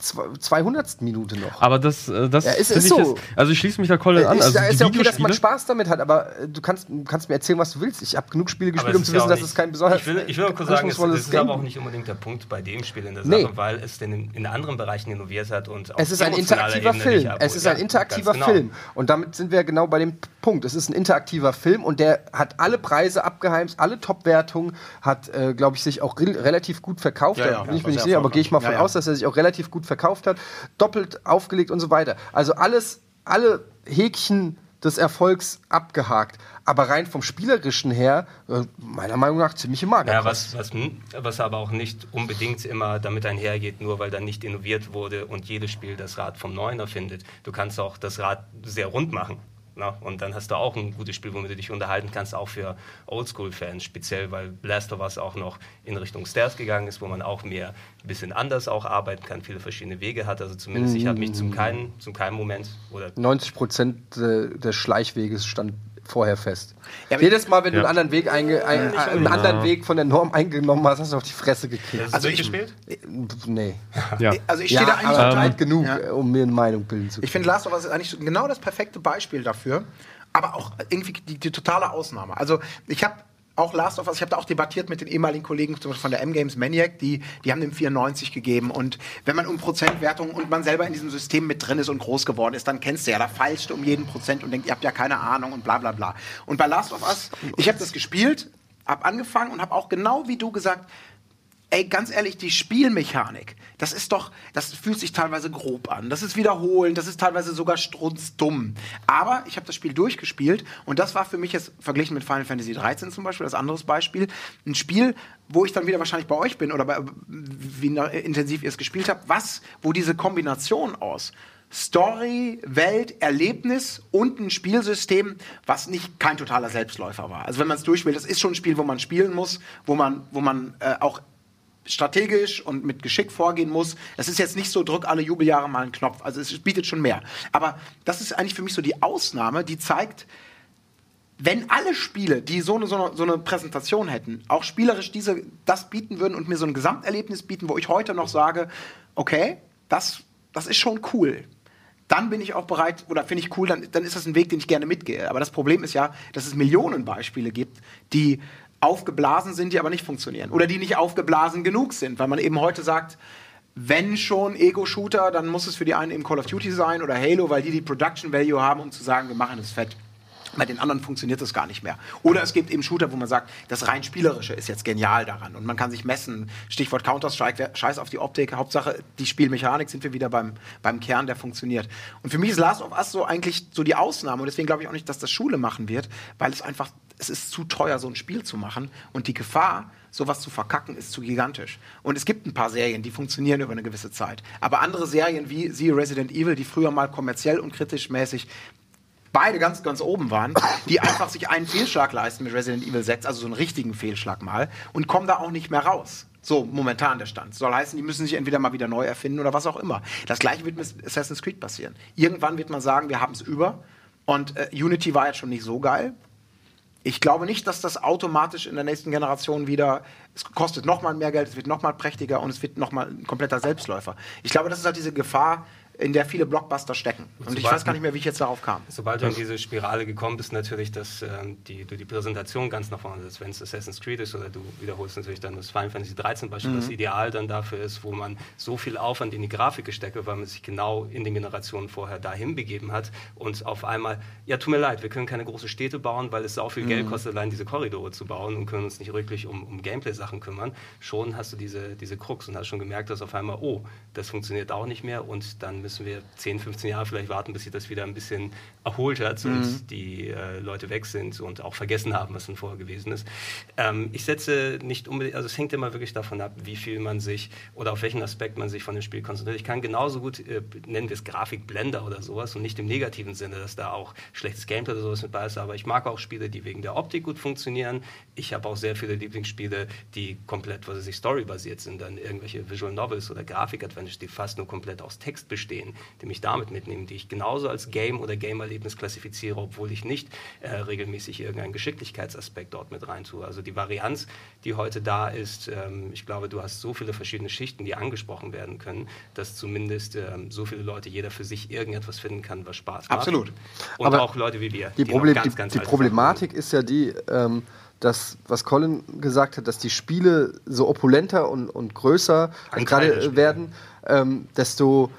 zwe- 200. Minute noch. aber das, äh, das Ja, ist- ist so. jetzt, also ich schließe mich da Colin an. Also ist ja okay, dass man Spaß damit hat, aber äh, du kannst, kannst mir erzählen, was du willst. Ich habe genug Spiele gespielt, um zu ja wissen, auch dass nicht- es kein besonders Ich will, ich will kurz sagen, es, es ist Game aber auch nicht unbedingt der Punkt bei dem Spiel in der Nee. Sache, weil es denn in, in anderen Bereichen innoviert hat und auf Es ist ein interaktiver Ebene Film. Es ist ein Ja, interaktiver ganz genau. Film. Und damit sind wir genau bei dem Punkt. Es ist ein interaktiver Film und der hat alle Preise abgeheimst, alle Top-Wertungen, hat, äh, glaube ich, sich auch re relativ gut verkauft. Ja, ja, da bin ich mir nicht sicher, aber gehe ich mal von Ja, ja. aus, dass er sich auch relativ gut verkauft hat. Doppelt aufgelegt und so weiter. Also alles, alle Häkchen des Erfolgs abgehakt. Aber rein vom Spielerischen her, äh, meiner Meinung nach, ziemlich im Mager. Ja, was, was, was aber auch nicht unbedingt immer damit einhergeht, nur weil dann nicht innoviert wurde und jedes Spiel das Rad vom Neuen erfindet. Du kannst auch das Rad sehr rund machen. Na? Und dann hast du auch ein gutes Spiel, womit du dich unterhalten kannst, auch für Oldschool-Fans, speziell weil Last of Us auch noch in Richtung Stealth gegangen ist, wo man auch mehr ein bisschen anders auch arbeiten kann, viele verschiedene Wege hat. Also zumindest ich habe mich zum keinen, zum keinen Moment oder 90 Prozent äh, des Schleichweges stand vorher fest. Ja, Jedes Mal, wenn du Ja. einen anderen Weg, einge ein, einen anderen Weg von der Norm eingenommen hast, hast du auf die Fresse gekriegt. Hast du Also ich- durchgespielt? Äh, Nee. Ja. Also ich Ja, stehe da eigentlich aber total weit genug, Ja. äh, um mir eine Meinung bilden zu können. Ich finde Last of Us ist eigentlich so genau das perfekte Beispiel dafür, aber auch irgendwie die, die totale Ausnahme. Also ich habe auch Last of Us, ich habe da auch debattiert mit den ehemaligen Kollegen zum Beispiel von der M-Games Maniac, die, die haben dem 94 gegeben und wenn man um Prozentwertung und man selber in diesem System mit drin ist und groß geworden ist, dann kennst du ja, da feilst du um jeden Prozent und denkst, ihr habt ja keine Ahnung und bla bla bla. Und bei Last of Us, ich habe das gespielt, habe angefangen und habe auch genau wie du gesagt, Ey, ganz ehrlich, die Spielmechanik, das ist doch, das fühlt sich teilweise grob an. Das ist wiederholend, das ist teilweise sogar strunzdumm. Aber ich habe das Spiel durchgespielt und das war für mich jetzt verglichen mit Final Fantasy 13 zum Beispiel, das anderes Beispiel, ein Spiel, wo ich dann wieder wahrscheinlich bei euch bin oder bei, wie intensiv ihr es gespielt habt, was, wo diese Kombination aus Story, Welt, Erlebnis und ein Spielsystem, was nicht kein totaler Selbstläufer war. Also wenn man es durchspielt, das ist schon ein Spiel, wo man spielen muss, wo man, wo man äh, auch strategisch und mit Geschick vorgehen muss. Es ist jetzt nicht so, drück alle Jubeljahre mal einen Knopf. Also es bietet schon mehr. Aber das ist eigentlich für mich so die Ausnahme, die zeigt, wenn alle Spiele, die so eine, so eine, so eine Präsentation hätten, auch spielerisch diese, das bieten würden und mir so ein Gesamterlebnis bieten, wo ich heute noch sage, okay, das, das ist schon cool, dann bin ich auch bereit oder finde ich cool, dann, dann ist das ein Weg, den ich gerne mitgehe. Aber das Problem ist ja, dass es Millionen Beispiele gibt, die aufgeblasen sind, die aber nicht funktionieren. Oder die nicht aufgeblasen genug sind, weil man eben heute sagt, wenn schon Ego-Shooter, dann muss es für die einen eben Call of Duty sein oder Halo, weil die die Production Value haben, um zu sagen, wir machen es fett. Bei den anderen funktioniert das gar nicht mehr. Oder es gibt eben Shooter, wo man sagt, das rein spielerische ist jetzt genial daran und man kann sich messen. Stichwort Counter-Strike, scheiß auf die Optik, Hauptsache die Spielmechanik sind wir wieder beim, beim Kern, der funktioniert. Und für mich ist Last of Us so eigentlich so die Ausnahme und deswegen glaube ich auch nicht, dass das Schule machen wird, weil es einfach, es ist zu teuer, so ein Spiel zu machen und die Gefahr, sowas zu verkacken, ist zu gigantisch. Und es gibt ein paar Serien, die funktionieren über eine gewisse Zeit. Aber andere Serien wie sie Resident Evil, die früher mal kommerziell und kritisch mäßig beide ganz, ganz oben waren, die einfach sich einen Fehlschlag leisten mit Resident Evil 6, also so einen richtigen Fehlschlag mal, und kommen da auch nicht mehr raus. So, momentan der Stand. Soll heißen, die müssen sich entweder mal wieder neu erfinden oder was auch immer. Das gleiche wird mit Assassin's Creed passieren. Irgendwann wird man sagen, wir haben es über. Und äh, Unity war jetzt schon nicht so geil. Ich glaube nicht, dass das automatisch in der nächsten Generation wieder, es kostet nochmal mehr Geld, es wird nochmal prächtiger und es wird nochmal ein kompletter Selbstläufer. Ich glaube, das ist halt diese Gefahr, in der viele Blockbuster stecken. Und sobald, ich weiß gar nicht mehr, wie ich jetzt darauf kam. Sobald du in diese Spirale gekommen bist, natürlich, dass ähm, die, du die Präsentation ganz nach vorne setzt. Wenn es Assassin's Creed ist oder du wiederholst natürlich dann das Final Fantasy 13 Beispiel, mhm. das ideal dann dafür ist, wo man so viel Aufwand in die Grafik gesteckt hat, weil man sich genau in den Generationen vorher dahin begeben hat und auf einmal, ja, tut mir leid, wir können keine großen Städte bauen, weil es auch viel mhm. Geld kostet, allein diese Korridore zu bauen und können uns nicht wirklich um, um Gameplay-Sachen kümmern. Schon hast du diese, diese Krux und hast schon gemerkt, dass auf einmal, oh, das funktioniert auch nicht mehr und dann müssen wir 10, 15 Jahre vielleicht warten, bis sich das wieder ein bisschen erholt hat mhm. und die äh, Leute weg sind und auch vergessen haben, was dann vorher gewesen ist. Ähm, ich setze nicht unbedingt, also es hängt immer wirklich davon ab, wie viel man sich oder auf welchen Aspekt man sich von dem Spiel konzentriert. Ich kann genauso gut, äh, nennen wir es Grafikblender oder sowas und nicht im negativen Sinne, dass da auch schlechtes Gameplay oder sowas mit bei ist, aber ich mag auch Spiele, die wegen der Optik gut funktionieren. Ich habe auch sehr viele Lieblingsspiele, die komplett, was weiß ich, storybasiert sind, dann irgendwelche Visual Novels oder Grafik-Adventures, die fast nur komplett aus Text bestehen, die mich damit mitnehmen, die ich genauso als Game oder Gamerlebnis klassifiziere, obwohl ich nicht äh, regelmäßig irgendeinen Geschicklichkeitsaspekt dort mit rein tue. Also die Varianz, die heute da ist, ähm, ich glaube, du hast so viele verschiedene Schichten, die angesprochen werden können, dass zumindest ähm, so viele Leute, jeder für sich irgendetwas finden kann, was Spaß macht. Absolut. Und Aber auch Leute wie wir. Die, die, Problem, ganz, ganz die, Problematik ist ja die, ähm, dass, was Colin gesagt hat, dass die Spiele so opulenter und, und größer gerade werden, ähm, desto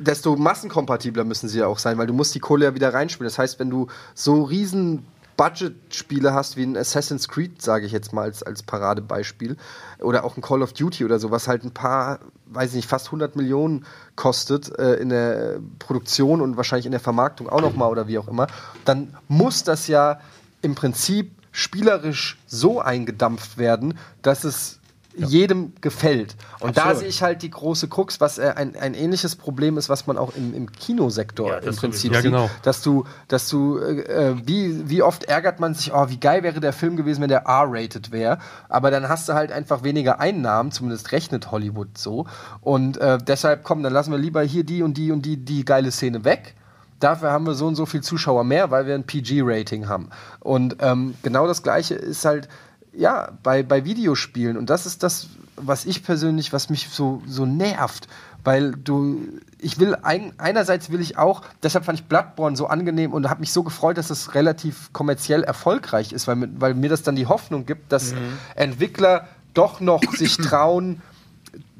desto massenkompatibler müssen sie ja auch sein, weil du musst die Kohle ja wieder reinspielen. Das heißt, wenn du so riesen Budget-Spiele hast wie ein Assassin's Creed, sage ich jetzt mal als, als Paradebeispiel, oder auch ein Call of Duty oder so, was halt ein paar, weiß ich nicht, fast 100 Millionen kostet äh, in der Produktion und wahrscheinlich in der Vermarktung auch nochmal oder wie auch immer, dann muss das ja im Prinzip spielerisch so eingedampft werden, dass es ja. jedem gefällt. Und Absolut. da sehe ich halt die große Krux, was äh, ein, ein ähnliches Problem ist, was man auch im, im Kinosektor ja, im Prinzip ja, genau. sieht. Dass du, dass du, äh, wie, wie oft ärgert man sich, oh, wie geil wäre der Film gewesen, wenn der R-rated wäre. Aber dann hast du halt einfach weniger Einnahmen, zumindest rechnet Hollywood so. Und äh, deshalb, komm, dann lassen wir lieber hier die und die und die, die geile Szene weg. Dafür haben wir so und so viel Zuschauer mehr, weil wir ein PG-Rating haben. Und ähm, genau das Gleiche ist halt ja, bei, bei Videospielen. Und das ist das, was ich persönlich, was mich so, so nervt. Weil du, ich will, ein, einerseits will ich auch, deshalb fand ich Bloodborne so angenehm und habe mich so gefreut, dass es relativ kommerziell erfolgreich ist, weil, weil mir das dann die Hoffnung gibt, dass mhm. Entwickler doch noch sich trauen,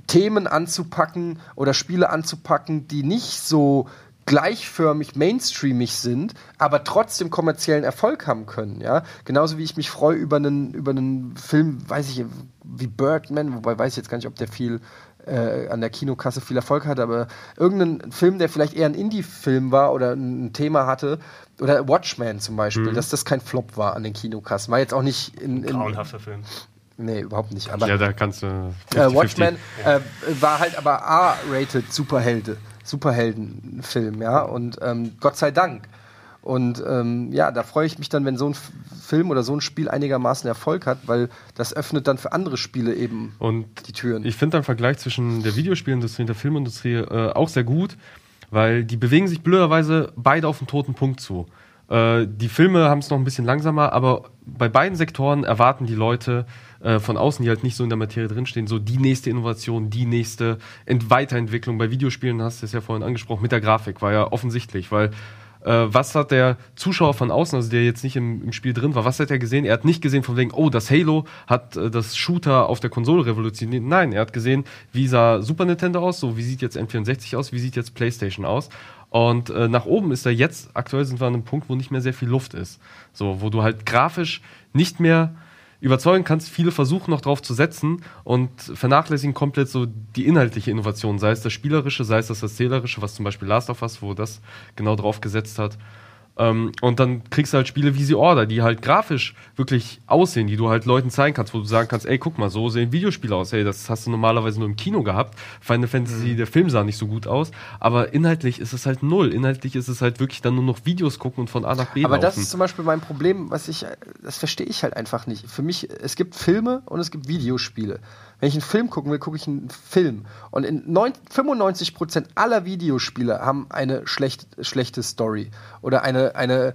Themen anzupacken oder Spiele anzupacken, die nicht so gleichförmig mainstreamig sind, aber trotzdem kommerziellen Erfolg haben können, ja. Genauso wie ich mich freue über einen, über einen Film, weiß ich, wie Birdman, wobei weiß ich jetzt gar nicht, ob der viel äh, an der Kinokasse viel Erfolg hat, aber irgendein Film, der vielleicht eher ein Indie-Film war oder ein Thema hatte, oder Watchmen zum Beispiel, mhm. dass das kein Flop war an den Kinokassen. War jetzt auch nicht in. in Grauenhafter Film. Nee, überhaupt nicht. Aber, ja, da kannst du. 50, äh, Watchmen äh, war halt aber A-rated Superhelde. Superheldenfilm, ja, und ähm, Gott sei Dank. Und ähm, ja, da freue ich mich dann, wenn so ein Film oder so ein Spiel einigermaßen Erfolg hat, weil das öffnet dann für andere Spiele eben und die Türen. Ich finde den Vergleich zwischen der Videospielindustrie und der Filmindustrie äh, auch sehr gut, weil die bewegen sich blöderweise beide auf den toten Punkt zu. Äh, die Filme haben es noch ein bisschen langsamer, aber bei beiden Sektoren erwarten die Leute äh, von außen, die halt nicht so in der Materie drinstehen, so die nächste Innovation, die nächste Ent Weiterentwicklung. Bei Videospielen hast du es ja vorhin angesprochen, mit der Grafik war ja offensichtlich, weil äh, was hat der Zuschauer von außen, also der jetzt nicht im, im, Spiel drin war, was hat er gesehen? Er hat nicht gesehen von wegen, oh, das Halo hat äh, das Shooter auf der Konsole revolutioniert. Nein, er hat gesehen, wie sah Super Nintendo aus, so wie sieht jetzt N64 aus, wie sieht jetzt PlayStation aus. Und äh, nach oben ist er jetzt, aktuell sind wir an einem Punkt, wo nicht mehr sehr viel Luft ist. So, wo du halt grafisch nicht mehr überzeugen kannst. Viele versuchen noch drauf zu setzen und vernachlässigen komplett so die inhaltliche Innovation, sei es das Spielerische, sei es das Erzählerische, was zum Beispiel Last of Us, wo das genau drauf gesetzt hat. Ähm, und dann kriegst du halt Spiele wie The Order, die halt grafisch wirklich aussehen, die du halt Leuten zeigen kannst, wo du sagen kannst, ey, guck mal, so sehen Videospiele aus. Ey, das hast du normalerweise nur im Kino gehabt. Final Fantasy, mhm. der Film sah nicht so gut aus, aber inhaltlich ist es halt null. Inhaltlich ist es halt wirklich dann nur noch Videos gucken und von A nach B Aber laufen. das ist zum Beispiel mein Problem, was ich, das verstehe ich halt einfach nicht. Für mich, es gibt Filme und es gibt Videospiele. Wenn ich einen Film gucken will, gucke ich einen Film. Und in 95% aller Videospiele haben eine schlecht, schlechte Story oder eine, eine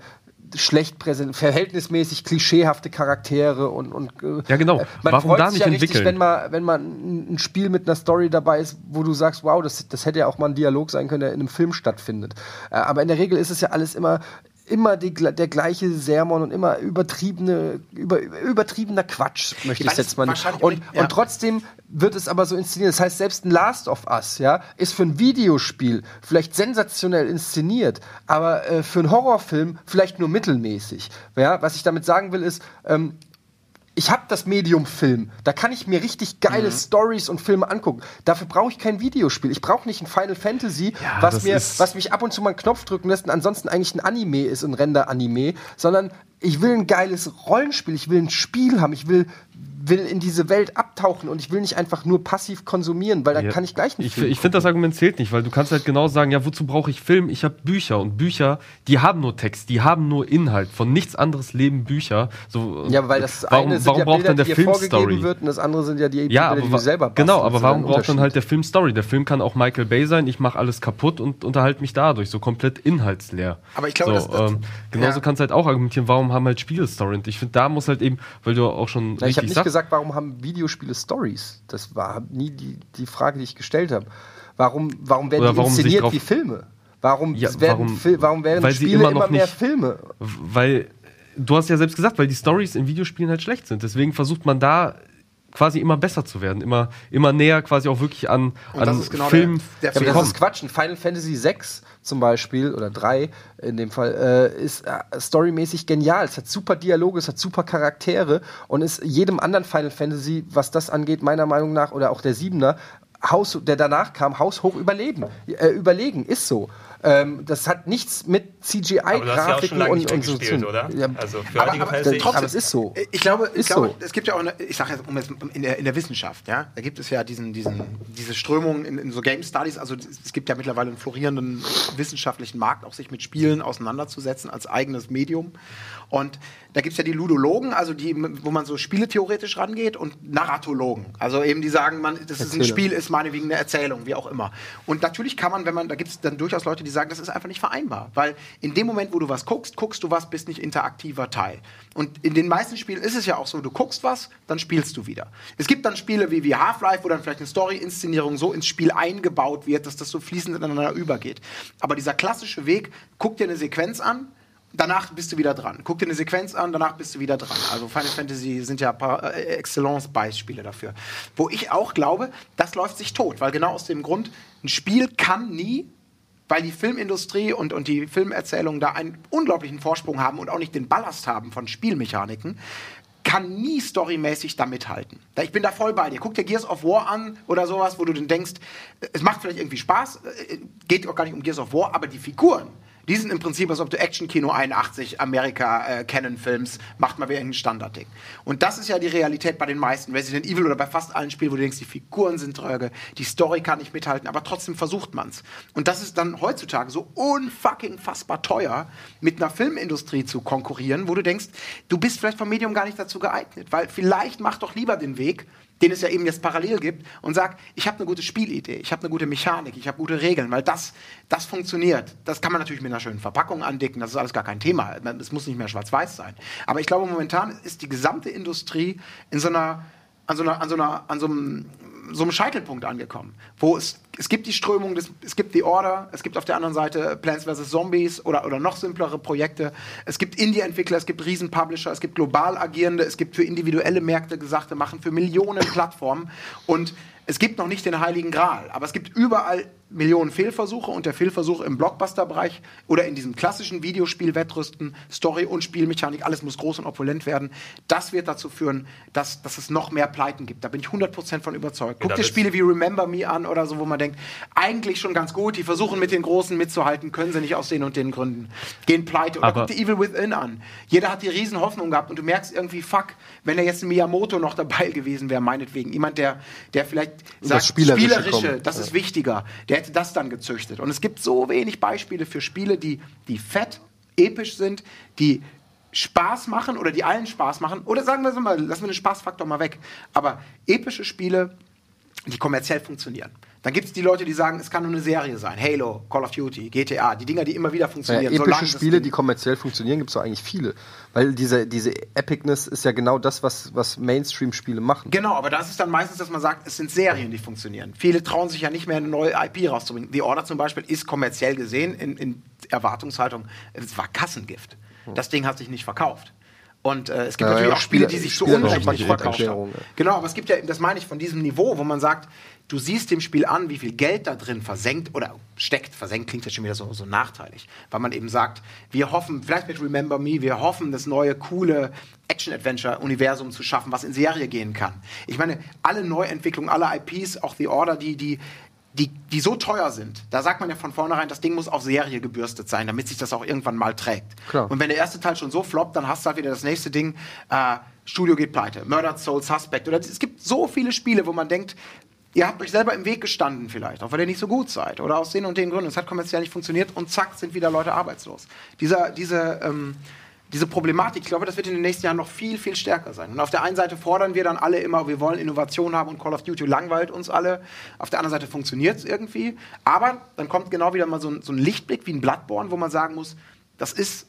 schlecht präsent, verhältnismäßig klischeehafte Charaktere und, und äh, ja genau. Äh, man Warum freut da nicht ja entwickeln? Richtig, wenn man wenn man ein Spiel mit einer Story dabei ist, wo du sagst, wow, das, das hätte ja auch mal ein Dialog sein können, der in einem Film stattfindet. Äh, aber in der Regel ist es ja alles immer immer die, der gleiche Sermon und immer übertriebene, über, übertriebener Quatsch, möchte ich, ich jetzt mal. Und, ja. und trotzdem wird es aber so inszeniert. Das heißt, selbst ein Last of Us, ja, ist für ein Videospiel vielleicht sensationell inszeniert, aber äh, für einen Horrorfilm vielleicht nur mittelmäßig. Ja, was ich damit sagen will, ist, ähm, ich habe das Medium Film. Da kann ich mir richtig geile mhm. Stories und Filme angucken. Dafür brauche ich kein Videospiel. Ich brauche nicht ein Final Fantasy, ja, was, mir, was mich ab und zu mal einen Knopf drücken lässt und ansonsten eigentlich ein Anime ist, ein Render-Anime, sondern ich will ein geiles Rollenspiel, ich will ein Spiel haben, ich will will in diese Welt abtauchen und ich will nicht einfach nur passiv konsumieren, weil dann ja. kann ich gleich nicht. Ich, ich finde das Argument zählt nicht, weil du kannst halt genau sagen, ja, wozu brauche ich Film? Ich habe Bücher und Bücher, die haben nur Text, die haben nur Inhalt. Von nichts anderes leben Bücher. So, ja, weil das warum, eine warum ja braucht Bilder, dann der Film Story? Wird und das andere sind ja die, ja, Bilder, die du selber basteln. Genau, aber warum braucht dann halt der Film Story? Der Film kann auch Michael Bay sein. Ich mache alles kaputt und unterhalte mich dadurch, so komplett inhaltsleer. Aber ich glaube, so, das, ähm, genauso ja. kannst du halt auch argumentieren, warum haben halt Spiele Story? Und ich finde, da muss halt eben, weil du auch schon Na, nicht sagst, gesagt, warum haben Videos Videospiele Stories? Das war nie die, die Frage, die ich gestellt habe. Warum, warum werden Oder die inszeniert wie Filme? Warum, ja, werden, warum, warum werden Spiele immer, immer mehr nicht, Filme? Weil du hast ja selbst gesagt, weil die Stories in Videospielen halt schlecht sind. Deswegen versucht man da quasi immer besser zu werden, immer, immer näher quasi auch wirklich an, an genau Film. Der, der ja, das ist Quatsch. Ein Final Fantasy 6 zum Beispiel oder 3 in dem Fall äh, ist äh, storymäßig genial. Es hat super Dialoge, es hat super Charaktere und ist jedem anderen Final Fantasy, was das angeht, meiner Meinung nach oder auch der 7er, Haus, der danach kam, haushoch überleben, äh, überlegen, ist so. Ähm, das hat nichts mit CGI-Grafiken ja und, und so zu tun. oder? Ja. Also für aber, aber, trotzdem, aber es ist so. Ich glaube, ich glaube so. es gibt ja auch, eine, ich sage jetzt, um jetzt in, der, in der Wissenschaft, ja, da gibt es ja diesen, diesen, diese Strömung in, in so Game Studies. Also es gibt ja mittlerweile einen florierenden wissenschaftlichen Markt, auch sich mit Spielen auseinanderzusetzen als eigenes Medium. Und da gibt es ja die Ludologen, also die, wo man so spieletheoretisch rangeht, und Narratologen. Also eben die sagen, man, das ist ein Spiel, ist meinetwegen eine Erzählung, wie auch immer. Und natürlich kann man, wenn man, da gibt es dann durchaus Leute, die sagen, das ist einfach nicht vereinbar. Weil in dem Moment, wo du was guckst, guckst du was, bist nicht interaktiver Teil. Und in den meisten Spielen ist es ja auch so, du guckst was, dann spielst du wieder. Es gibt dann Spiele wie, wie Half-Life, wo dann vielleicht eine Story-Inszenierung so ins Spiel eingebaut wird, dass das so fließend ineinander übergeht. Aber dieser klassische Weg, guck dir eine Sequenz an, danach bist du wieder dran. Guck dir eine Sequenz an, danach bist du wieder dran. Also Final Fantasy sind ja äh, Excellence-Beispiele dafür. Wo ich auch glaube, das läuft sich tot, weil genau aus dem Grund, ein Spiel kann nie, weil die Filmindustrie und, und die Filmerzählungen da einen unglaublichen Vorsprung haben und auch nicht den Ballast haben von Spielmechaniken, kann nie storymäßig da mithalten. Ich bin da voll bei dir. Guck dir Gears of War an oder sowas, wo du dann denkst, es macht vielleicht irgendwie Spaß, äh, geht auch gar nicht um Gears of War, aber die Figuren, die sind im Prinzip, als ob du Action-Kino 81 Amerika äh, Canon-Films macht mal wieder ein Standardding. Und das ist ja die Realität bei den meisten Resident Evil oder bei fast allen Spielen, wo du denkst, die Figuren sind tröge, die Story kann nicht mithalten, aber trotzdem versucht man's. Und das ist dann heutzutage so unfucking fassbar teuer, mit einer Filmindustrie zu konkurrieren, wo du denkst, du bist vielleicht vom Medium gar nicht dazu geeignet, weil vielleicht mach doch lieber den Weg, den es ja eben jetzt parallel gibt, und sag, ich habe eine gute Spielidee, ich habe eine gute Mechanik, ich habe gute Regeln, weil das, das funktioniert. Das kann man natürlich mit einer schönen Verpackung andicken, das ist alles gar kein Thema. Es muss nicht mehr schwarz-weiß sein. Aber ich glaube, momentan ist die gesamte Industrie in so einer, an so einer, an so einer, an so einem so einem Scheitelpunkt angekommen, wo es, es gibt die Strömung, des, es gibt die Order, es gibt auf der anderen Seite Plants vs. Zombies oder, oder noch simplere Projekte, es gibt Indie-Entwickler, es gibt Riesen-Publisher, es gibt global agierende, es gibt für individuelle Märkte gesagte machen, für Millionen Plattformen und es gibt noch nicht den heiligen Gral, aber es gibt überall Millionen Fehlversuche und der Fehlversuch im Blockbuster-Bereich oder in diesem klassischen Videospiel-Wettrüsten, Story und Spielmechanik, alles muss groß und opulent werden. Das wird dazu führen, dass, dass es noch mehr Pleiten gibt. Da bin ich 100% von überzeugt. Guck dir Spiele wie Remember Me an oder so, wo man denkt, eigentlich schon ganz gut, die versuchen mit den Großen mitzuhalten, können sie nicht aus den und den Gründen. Gehen pleite. Oder guck dir Evil Within an. Jeder hat die riesen Hoffnung gehabt und du merkst irgendwie, fuck, wenn da jetzt ein Miyamoto noch dabei gewesen wäre, meinetwegen. Jemand, der, der vielleicht sagt, das Spielerische, Spielerische das ja. ist wichtiger. Der hätte das dann gezüchtet. Und es gibt so wenig Beispiele für Spiele, die, die fett, episch sind, die Spaß machen oder die allen Spaß machen. Oder sagen wir es mal, lassen wir den Spaßfaktor mal weg. Aber epische Spiele, die kommerziell funktionieren. Dann gibt es die Leute, die sagen, es kann nur eine Serie sein. Halo, Call of Duty, GTA, die Dinger, die immer wieder funktionieren. Ja, epische Spiele, die kommerziell funktionieren, gibt es doch eigentlich viele. Weil diese, diese Epicness ist ja genau das, was, was Mainstream-Spiele machen. Genau, aber das ist dann meistens, dass man sagt, es sind Serien, die funktionieren. Viele trauen sich ja nicht mehr, eine neue IP rauszubringen. The Order zum Beispiel ist kommerziell gesehen in, in Erwartungshaltung, es war Kassengift. Das Ding hat sich nicht verkauft. Und äh, es gibt ja, natürlich ja, auch Spiele, die sich zu Unrecht nicht verkauft haben. Genau, aber es gibt ja, das meine ich von diesem Niveau, wo man sagt, du siehst dem Spiel an, wie viel Geld da drin versenkt oder steckt. Versenkt klingt jetzt schon wieder so, so nachteilig, weil man eben sagt, wir hoffen, vielleicht mit Remember Me, wir hoffen, das neue, coole Action-Adventure-Universum zu schaffen, was in Serie gehen kann. Ich meine, alle Neuentwicklungen, alle IPs, auch The Order, die, die, die, die so teuer sind, da sagt man ja von vornherein, das Ding muss auf Serie gebürstet sein, damit sich das auch irgendwann mal trägt. Klar. Und wenn der erste Teil schon so floppt, dann hast du halt wieder das nächste Ding, äh, Studio geht pleite, Murdered Soul Suspect. Oder es gibt so viele Spiele, wo man denkt, Ihr habt euch selber im Weg gestanden vielleicht, auch weil ihr nicht so gut seid oder aus den und den Gründen. Es hat kommerziell nicht funktioniert und zack, sind wieder Leute arbeitslos. Dieser, diese, ähm, diese Problematik, ich glaube, das wird in den nächsten Jahren noch viel, viel stärker sein. Und auf der einen Seite fordern wir dann alle immer, wir wollen Innovation haben und Call of Duty langweilt uns alle. Auf der anderen Seite funktioniert es irgendwie. Aber dann kommt genau wieder mal so ein, so ein Lichtblick wie ein Bloodborne, wo man sagen muss, das ist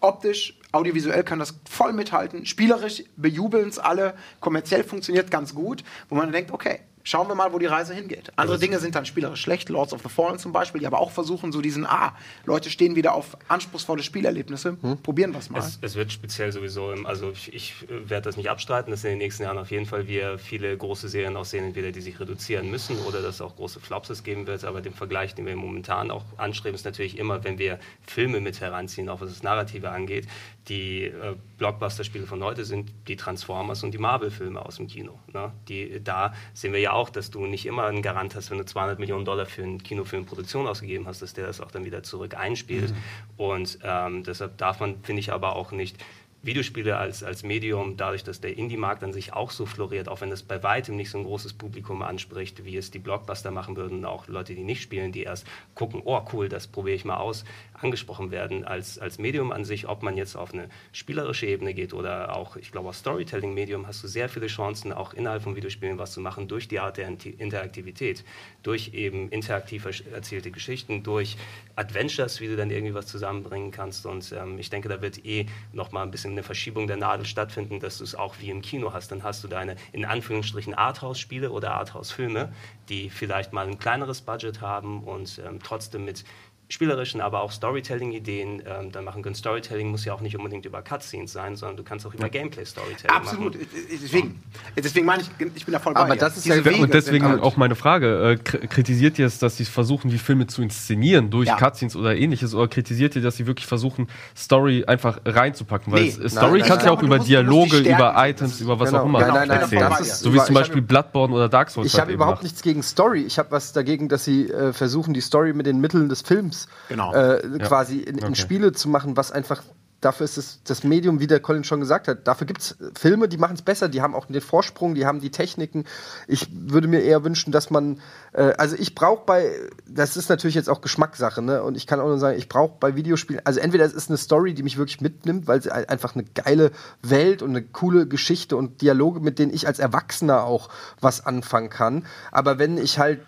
optisch, audiovisuell kann das voll mithalten, spielerisch bejubeln es alle, kommerziell funktioniert ganz gut, wo man denkt, okay, schauen wir mal, wo die Reise hingeht. Andere also Dinge sind dann spielerisch schlecht, Lords of the Fallen zum Beispiel, die aber auch versuchen, so diesen, ah, Leute stehen wieder auf anspruchsvolle Spielerlebnisse, hm? probieren wir es mal. Es, wird speziell sowieso, im, also ich, ich werde das nicht abstreiten, dass in den nächsten Jahren auf jeden Fall wir viele große Serien auch sehen, entweder die sich reduzieren müssen oder dass es auch große Flops es geben wird, aber den Vergleich, den wir momentan auch anstreben, ist natürlich immer, wenn wir Filme mit heranziehen, auch was das Narrative angeht, die äh, Blockbuster-Spiele von heute sind die Transformers und die Marvel-Filme aus dem Kino. Ne? Die, da sehen wir ja auch, dass du nicht immer einen Garant hast, wenn du 200 Millionen Dollar für einen Kinofilm Produktion ausgegeben hast, dass der das auch dann wieder zurück einspielt. Mhm. Und ähm, deshalb darf man, finde ich, aber auch nicht Videospiele als, als Medium, dadurch, dass der Indie-Markt an sich auch so floriert, auch wenn es bei weitem nicht so ein großes Publikum anspricht, wie es die Blockbuster machen würden, auch Leute, die nicht spielen, die erst gucken, oh cool, das probiere ich mal aus, angesprochen werden als, als Medium an sich, ob man jetzt auf eine spielerische Ebene geht oder auch, ich glaube, als Storytelling-Medium hast du sehr viele Chancen, auch innerhalb von Videospielen was zu machen, durch die Art der Interaktivität, durch eben interaktiv erzählte Geschichten, durch Adventures, wie du dann irgendwie was zusammenbringen kannst. Und ähm, ich denke, da wird eh nochmal ein bisschen eine Verschiebung der Nadel stattfinden, dass du es auch wie im Kino hast. Dann hast du deine, in Anführungsstrichen, Arthouse-Spiele oder Arthouse-Filme, die vielleicht mal ein kleineres Budget haben und ähm, trotzdem mit spielerischen, aber auch Storytelling-Ideen ähm, dann machen können. Storytelling muss ja auch nicht unbedingt über Cutscenes sein, sondern du kannst auch über Gameplay-Storytelling Absolut. machen. Absolut. Deswegen, deswegen meine ich, ich bin da voll bei Aber das ist ja Wege und deswegen auch meine Frage. Äh, kritisiert ihr es, dass sie versuchen, die Filme zu inszenieren durch ja. Cutscenes oder ähnliches, oder kritisiert ihr, dass sie wirklich versuchen, Story einfach reinzupacken? Weil nee. Story kannst du ja auch über musst, Dialoge, über Items, über was genau. auch immer genau. nein, nein, nein, So wie zum Beispiel Bloodborne oder Dark Souls. Ich halt habe überhaupt nichts gegen Story. Ich habe was dagegen, dass sie äh, versuchen, die Story mit den Mitteln des Films genau. äh, quasi in, okay. in, Spiele zu machen, was einfach dafür ist es das Medium, wie der Colin schon gesagt hat, dafür gibt es Filme, die machen es besser, die haben auch den Vorsprung, die haben die Techniken. Ich würde mir eher wünschen, dass man, äh, also ich brauche bei, das ist natürlich jetzt auch Geschmackssache, ne? Und ich kann auch nur sagen, ich brauche bei Videospielen, also entweder es ist eine Story, die mich wirklich mitnimmt, weil sie ein- einfach eine geile Welt und eine coole Geschichte und Dialoge, mit denen ich als Erwachsener auch was anfangen kann. Aber wenn ich halt,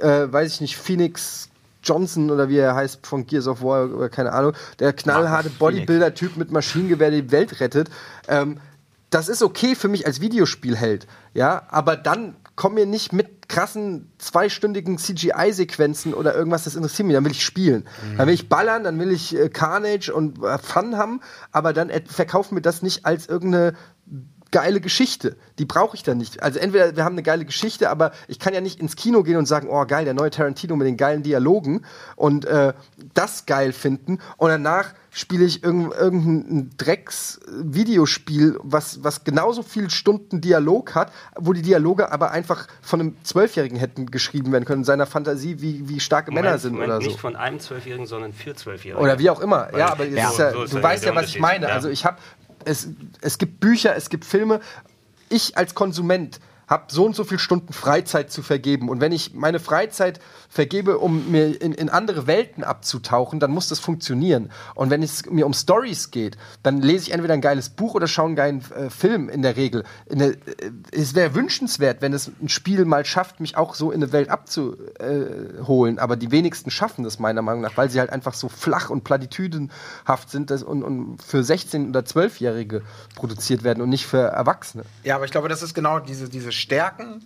äh, weiß ich nicht, Phoenix Johnson oder wie er heißt von Gears of War oder keine Ahnung, der knallharte Bodybuilder-Typ mit Maschinengewehr, die Welt rettet. Ähm, das ist okay für mich als Videospielheld, ja, aber dann komm mir nicht mit krassen zweistündigen CGI-Sequenzen oder irgendwas, das interessiert mich, dann will ich spielen. Dann will ich ballern, dann will ich äh, Carnage und äh, Fun haben, aber dann äh, verkauf mir das nicht als irgendeine geile Geschichte. Die brauche ich dann nicht. Also entweder wir haben eine geile Geschichte, aber ich kann ja nicht ins Kino gehen und sagen, oh geil, der neue Tarantino mit den geilen Dialogen und äh, das geil finden und danach spiele ich irgend, irgendein Drecks-Videospiel, was, was genauso viele Stunden Dialog hat, wo die Dialoge aber einfach von einem Zwölfjährigen hätten geschrieben werden können, in seiner Fantasie, wie, wie starke Männer Moment, sind Moment, oder so. Nicht von einem Zwölfjährigen, sondern für Zwölfjährige. Oder wie auch immer. Weil- ja, aber Ja, ist ja, so du weißt ja, was ich meine. Ja. Also ich habe es, es gibt Bücher, es gibt Filme. Ich als Konsument habe so und so viele Stunden Freizeit zu vergeben. Und wenn ich meine Freizeit vergebe, um mir in, in andere Welten abzutauchen, dann muss das funktionieren. Und wenn es mir um Stories geht, dann lese ich entweder ein geiles Buch oder schaue einen geilen äh, Film in der Regel. In der, äh, es wäre wünschenswert, wenn es ein Spiel mal schafft, mich auch so in eine Welt abzuholen. Aber die wenigsten schaffen das meiner Meinung nach, weil sie halt einfach so flach und platitüdenhaft sind und, und für 16- oder 12-Jährige produziert werden und nicht für Erwachsene. Ja, aber ich glaube, das ist genau diese, diese Stärken.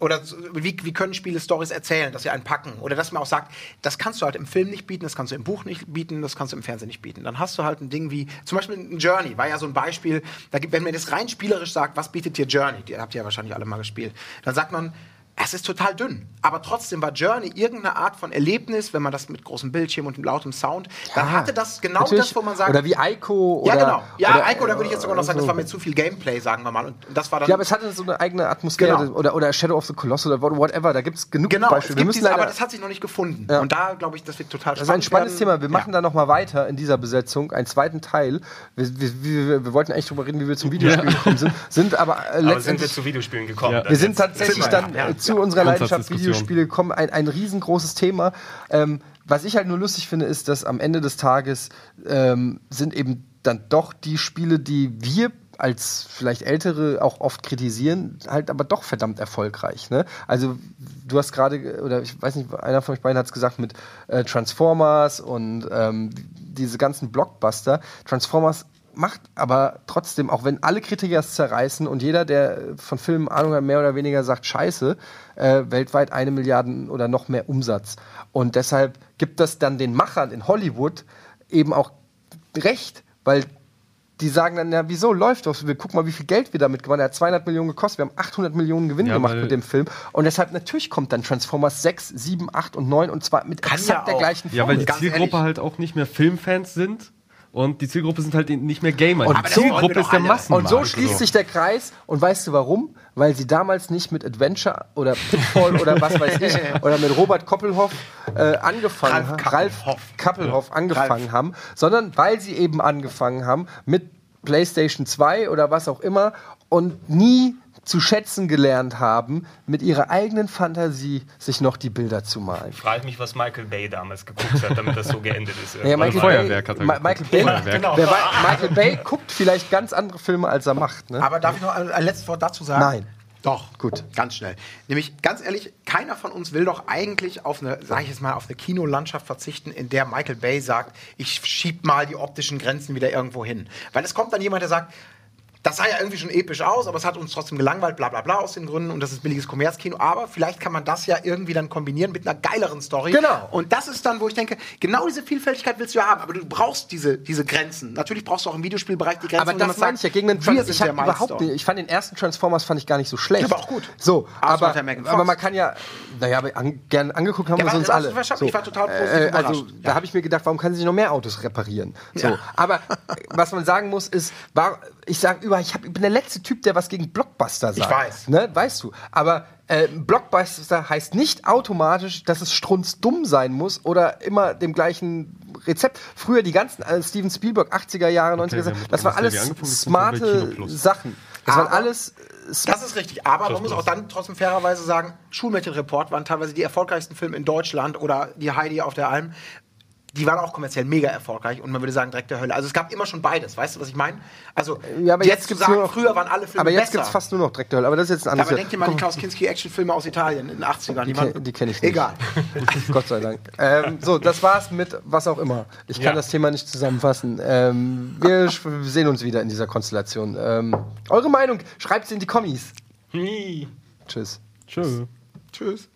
Oder wie, wie können Spiele Stories erzählen, dass sie einen packen? Oder dass man auch sagt, das kannst du halt im Film nicht bieten, das kannst du im Buch nicht bieten, das kannst du im Fernsehen nicht bieten. Dann hast du halt ein Ding wie, zum Beispiel ein Journey, war ja so ein Beispiel, da gibt, wenn man das rein spielerisch sagt, was bietet dir Journey? Die habt ihr ja wahrscheinlich alle mal gespielt. Dann sagt man, es ist total dünn. Aber trotzdem war Journey irgendeine Art von Erlebnis, wenn man das mit großem Bildschirm und lautem Sound, dann hatte das genau Natürlich. das, wo man sagt. Oder wie Ico. ja, oder, genau. Ja, oder, Ico, da würde ich jetzt sogar noch sagen, das so. war mir zu viel Gameplay, sagen wir mal. Und das war dann. Ja, aber es hatte so eine eigene Atmosphäre. Genau. Oder, oder Shadow of the Colossus oder whatever. Da gibt es genug Genau, es Beispiele. Diese, leider, aber das hat sich noch nicht gefunden. Ja. Und da glaube ich, das wird total Das ist ein spannendes Thema. Wir machen da noch mal weiter in dieser Besetzung, einen zweiten Teil. Wir, wir, wir, wir wollten eigentlich drüber reden, wie wir zum Videospiel gekommen sind, sind aber, äh, Aber sind wir letztendlich. zu Videospielen gekommen? Ja. wir sind tatsächlich dann ja. äh, zu Ja. unserer Leidenschaft. Videospiele gekommen. Ein, ein riesengroßes Thema. Ähm, was ich halt nur lustig finde, ist, dass am Ende des Tages ähm, sind eben dann doch die Spiele, die wir als vielleicht Ältere auch oft kritisieren, halt aber doch verdammt erfolgreich. Ne? Also du hast gerade, oder ich weiß nicht, einer von euch beiden hat es gesagt mit äh, Transformers und ähm, diese ganzen Blockbuster. Transformers macht aber trotzdem, auch wenn alle Kritiker es zerreißen und jeder, der von Filmen Ahnung hat, mehr oder weniger sagt, scheiße, äh, weltweit eine Milliarde oder noch mehr Umsatz. Und deshalb gibt das dann den Machern in Hollywood eben auch recht, weil die sagen dann, ja, wieso läuft das? Wir gucken mal, wie viel Geld wir damit gewonnen haben. Er hat 200 Millionen gekostet, wir haben 800 Millionen Gewinn Ja, gemacht mit dem Film. Und deshalb, natürlich kommt dann Transformers 6, 7, 8 und 9 und zwar mit exakt ja der gleichen Ja, weil die Zielgruppe ehrlich. halt auch nicht mehr Filmfans sind und die Zielgruppe sind halt nicht mehr Gamer. Und die Zielgruppe ist der. Massenmarkt. Und so schließt sich der Kreis. Und weißt du warum? Weil sie damals nicht mit Adventure oder Pitfall oder was weiß ich oder mit Robert Koppelhoff äh, angefangen Ralf haben. Ralf Kappelhoff angefangen Ralf. haben, sondern weil sie eben angefangen haben mit PlayStation 2 oder was auch immer und nie zu schätzen gelernt haben, mit ihrer eigenen Fantasie sich noch die Bilder zu malen. Ich frage mich, was Michael Bay damals geguckt hat, damit das so geendet ist. Ja, Michael, Feuerwerk Bay, hat er Ma- geguckt. Michael Bay, Feuerwerk. Genau. wer Michael Bay guckt vielleicht ganz andere Filme, als er macht. Ne? Aber darf ich noch ein, ein letztes Wort dazu sagen? Nein. Doch. Gut. Ganz schnell. Nämlich, ganz ehrlich, keiner von uns will doch eigentlich auf eine, sag ich jetzt mal, auf eine Kinolandschaft verzichten, in der Michael Bay sagt, ich schieb mal die optischen Grenzen wieder irgendwo hin. Weil es kommt dann jemand, der sagt, das sah ja irgendwie schon episch aus, aber es hat uns trotzdem gelangweilt, bla bla bla aus den Gründen und das ist billiges Kommerzkino. Aber vielleicht kann man das ja irgendwie dann kombinieren mit einer geileren Story. Genau. Und das ist dann, wo ich denke, genau diese Vielfältigkeit willst du ja haben, aber du brauchst diese, diese Grenzen. Natürlich brauchst du auch im Videospielbereich die Grenzen. Aber das meine ich ja gegen den Trans Ich überhaupt nicht, ich fand den ersten Transformers fand ich gar nicht so schlecht. Der war auch gut. So, Aber aber, ja aber man kann ja, naja, aber an, gern angeguckt haben Ja, wir aber uns alle. wahrscheinlich- ich war total positiv äh, Also überrascht. da Ja. habe ich mir gedacht, warum kann sie nicht noch mehr Autos reparieren? So, Ja. aber was man sagen muss ist, war, ich sage über, ich, hab, ich bin der letzte Typ, der was gegen Blockbuster sagt. weiß. Ne, weißt du. Aber äh, Blockbuster heißt nicht automatisch, dass es strunzdumm sein muss oder immer dem gleichen Rezept. Früher die ganzen äh, Steven Spielberg 80er Jahre, 90er Jahre, wir- das war was der alles smarte. Sachen. Das waren Aber- alles äh, Das ist richtig, aber man muss auch dann trotzdem fairerweise sagen, Schulmädchenreport waren teilweise die erfolgreichsten Filme in Deutschland oder die Heidi auf der Alm. Die waren auch kommerziell mega erfolgreich und man würde sagen direkt der Hölle. Also es gab immer schon beides, weißt du, was ich meine? Also Ja, aber jetzt, gibt's sagen, nur noch, früher waren alle Filme Aber jetzt gibt es fast nur noch Dreck der Hölle. Aber das ist jetzt ein Ja, anderes. aber denk dir mal an die Klaus Kinski Actionfilme aus Italien in den 80ern. Die, waren- kenn- die kenne ich nicht. Egal. Gott sei Dank. Ähm, so, das war's mit was auch immer. Ich kann Ja. das Thema nicht zusammenfassen. Ähm, wir sehen uns wieder in dieser Konstellation. Ähm, eure Meinung, schreibt sie in die Kommis. Tschüss. Tschö. Tschüss.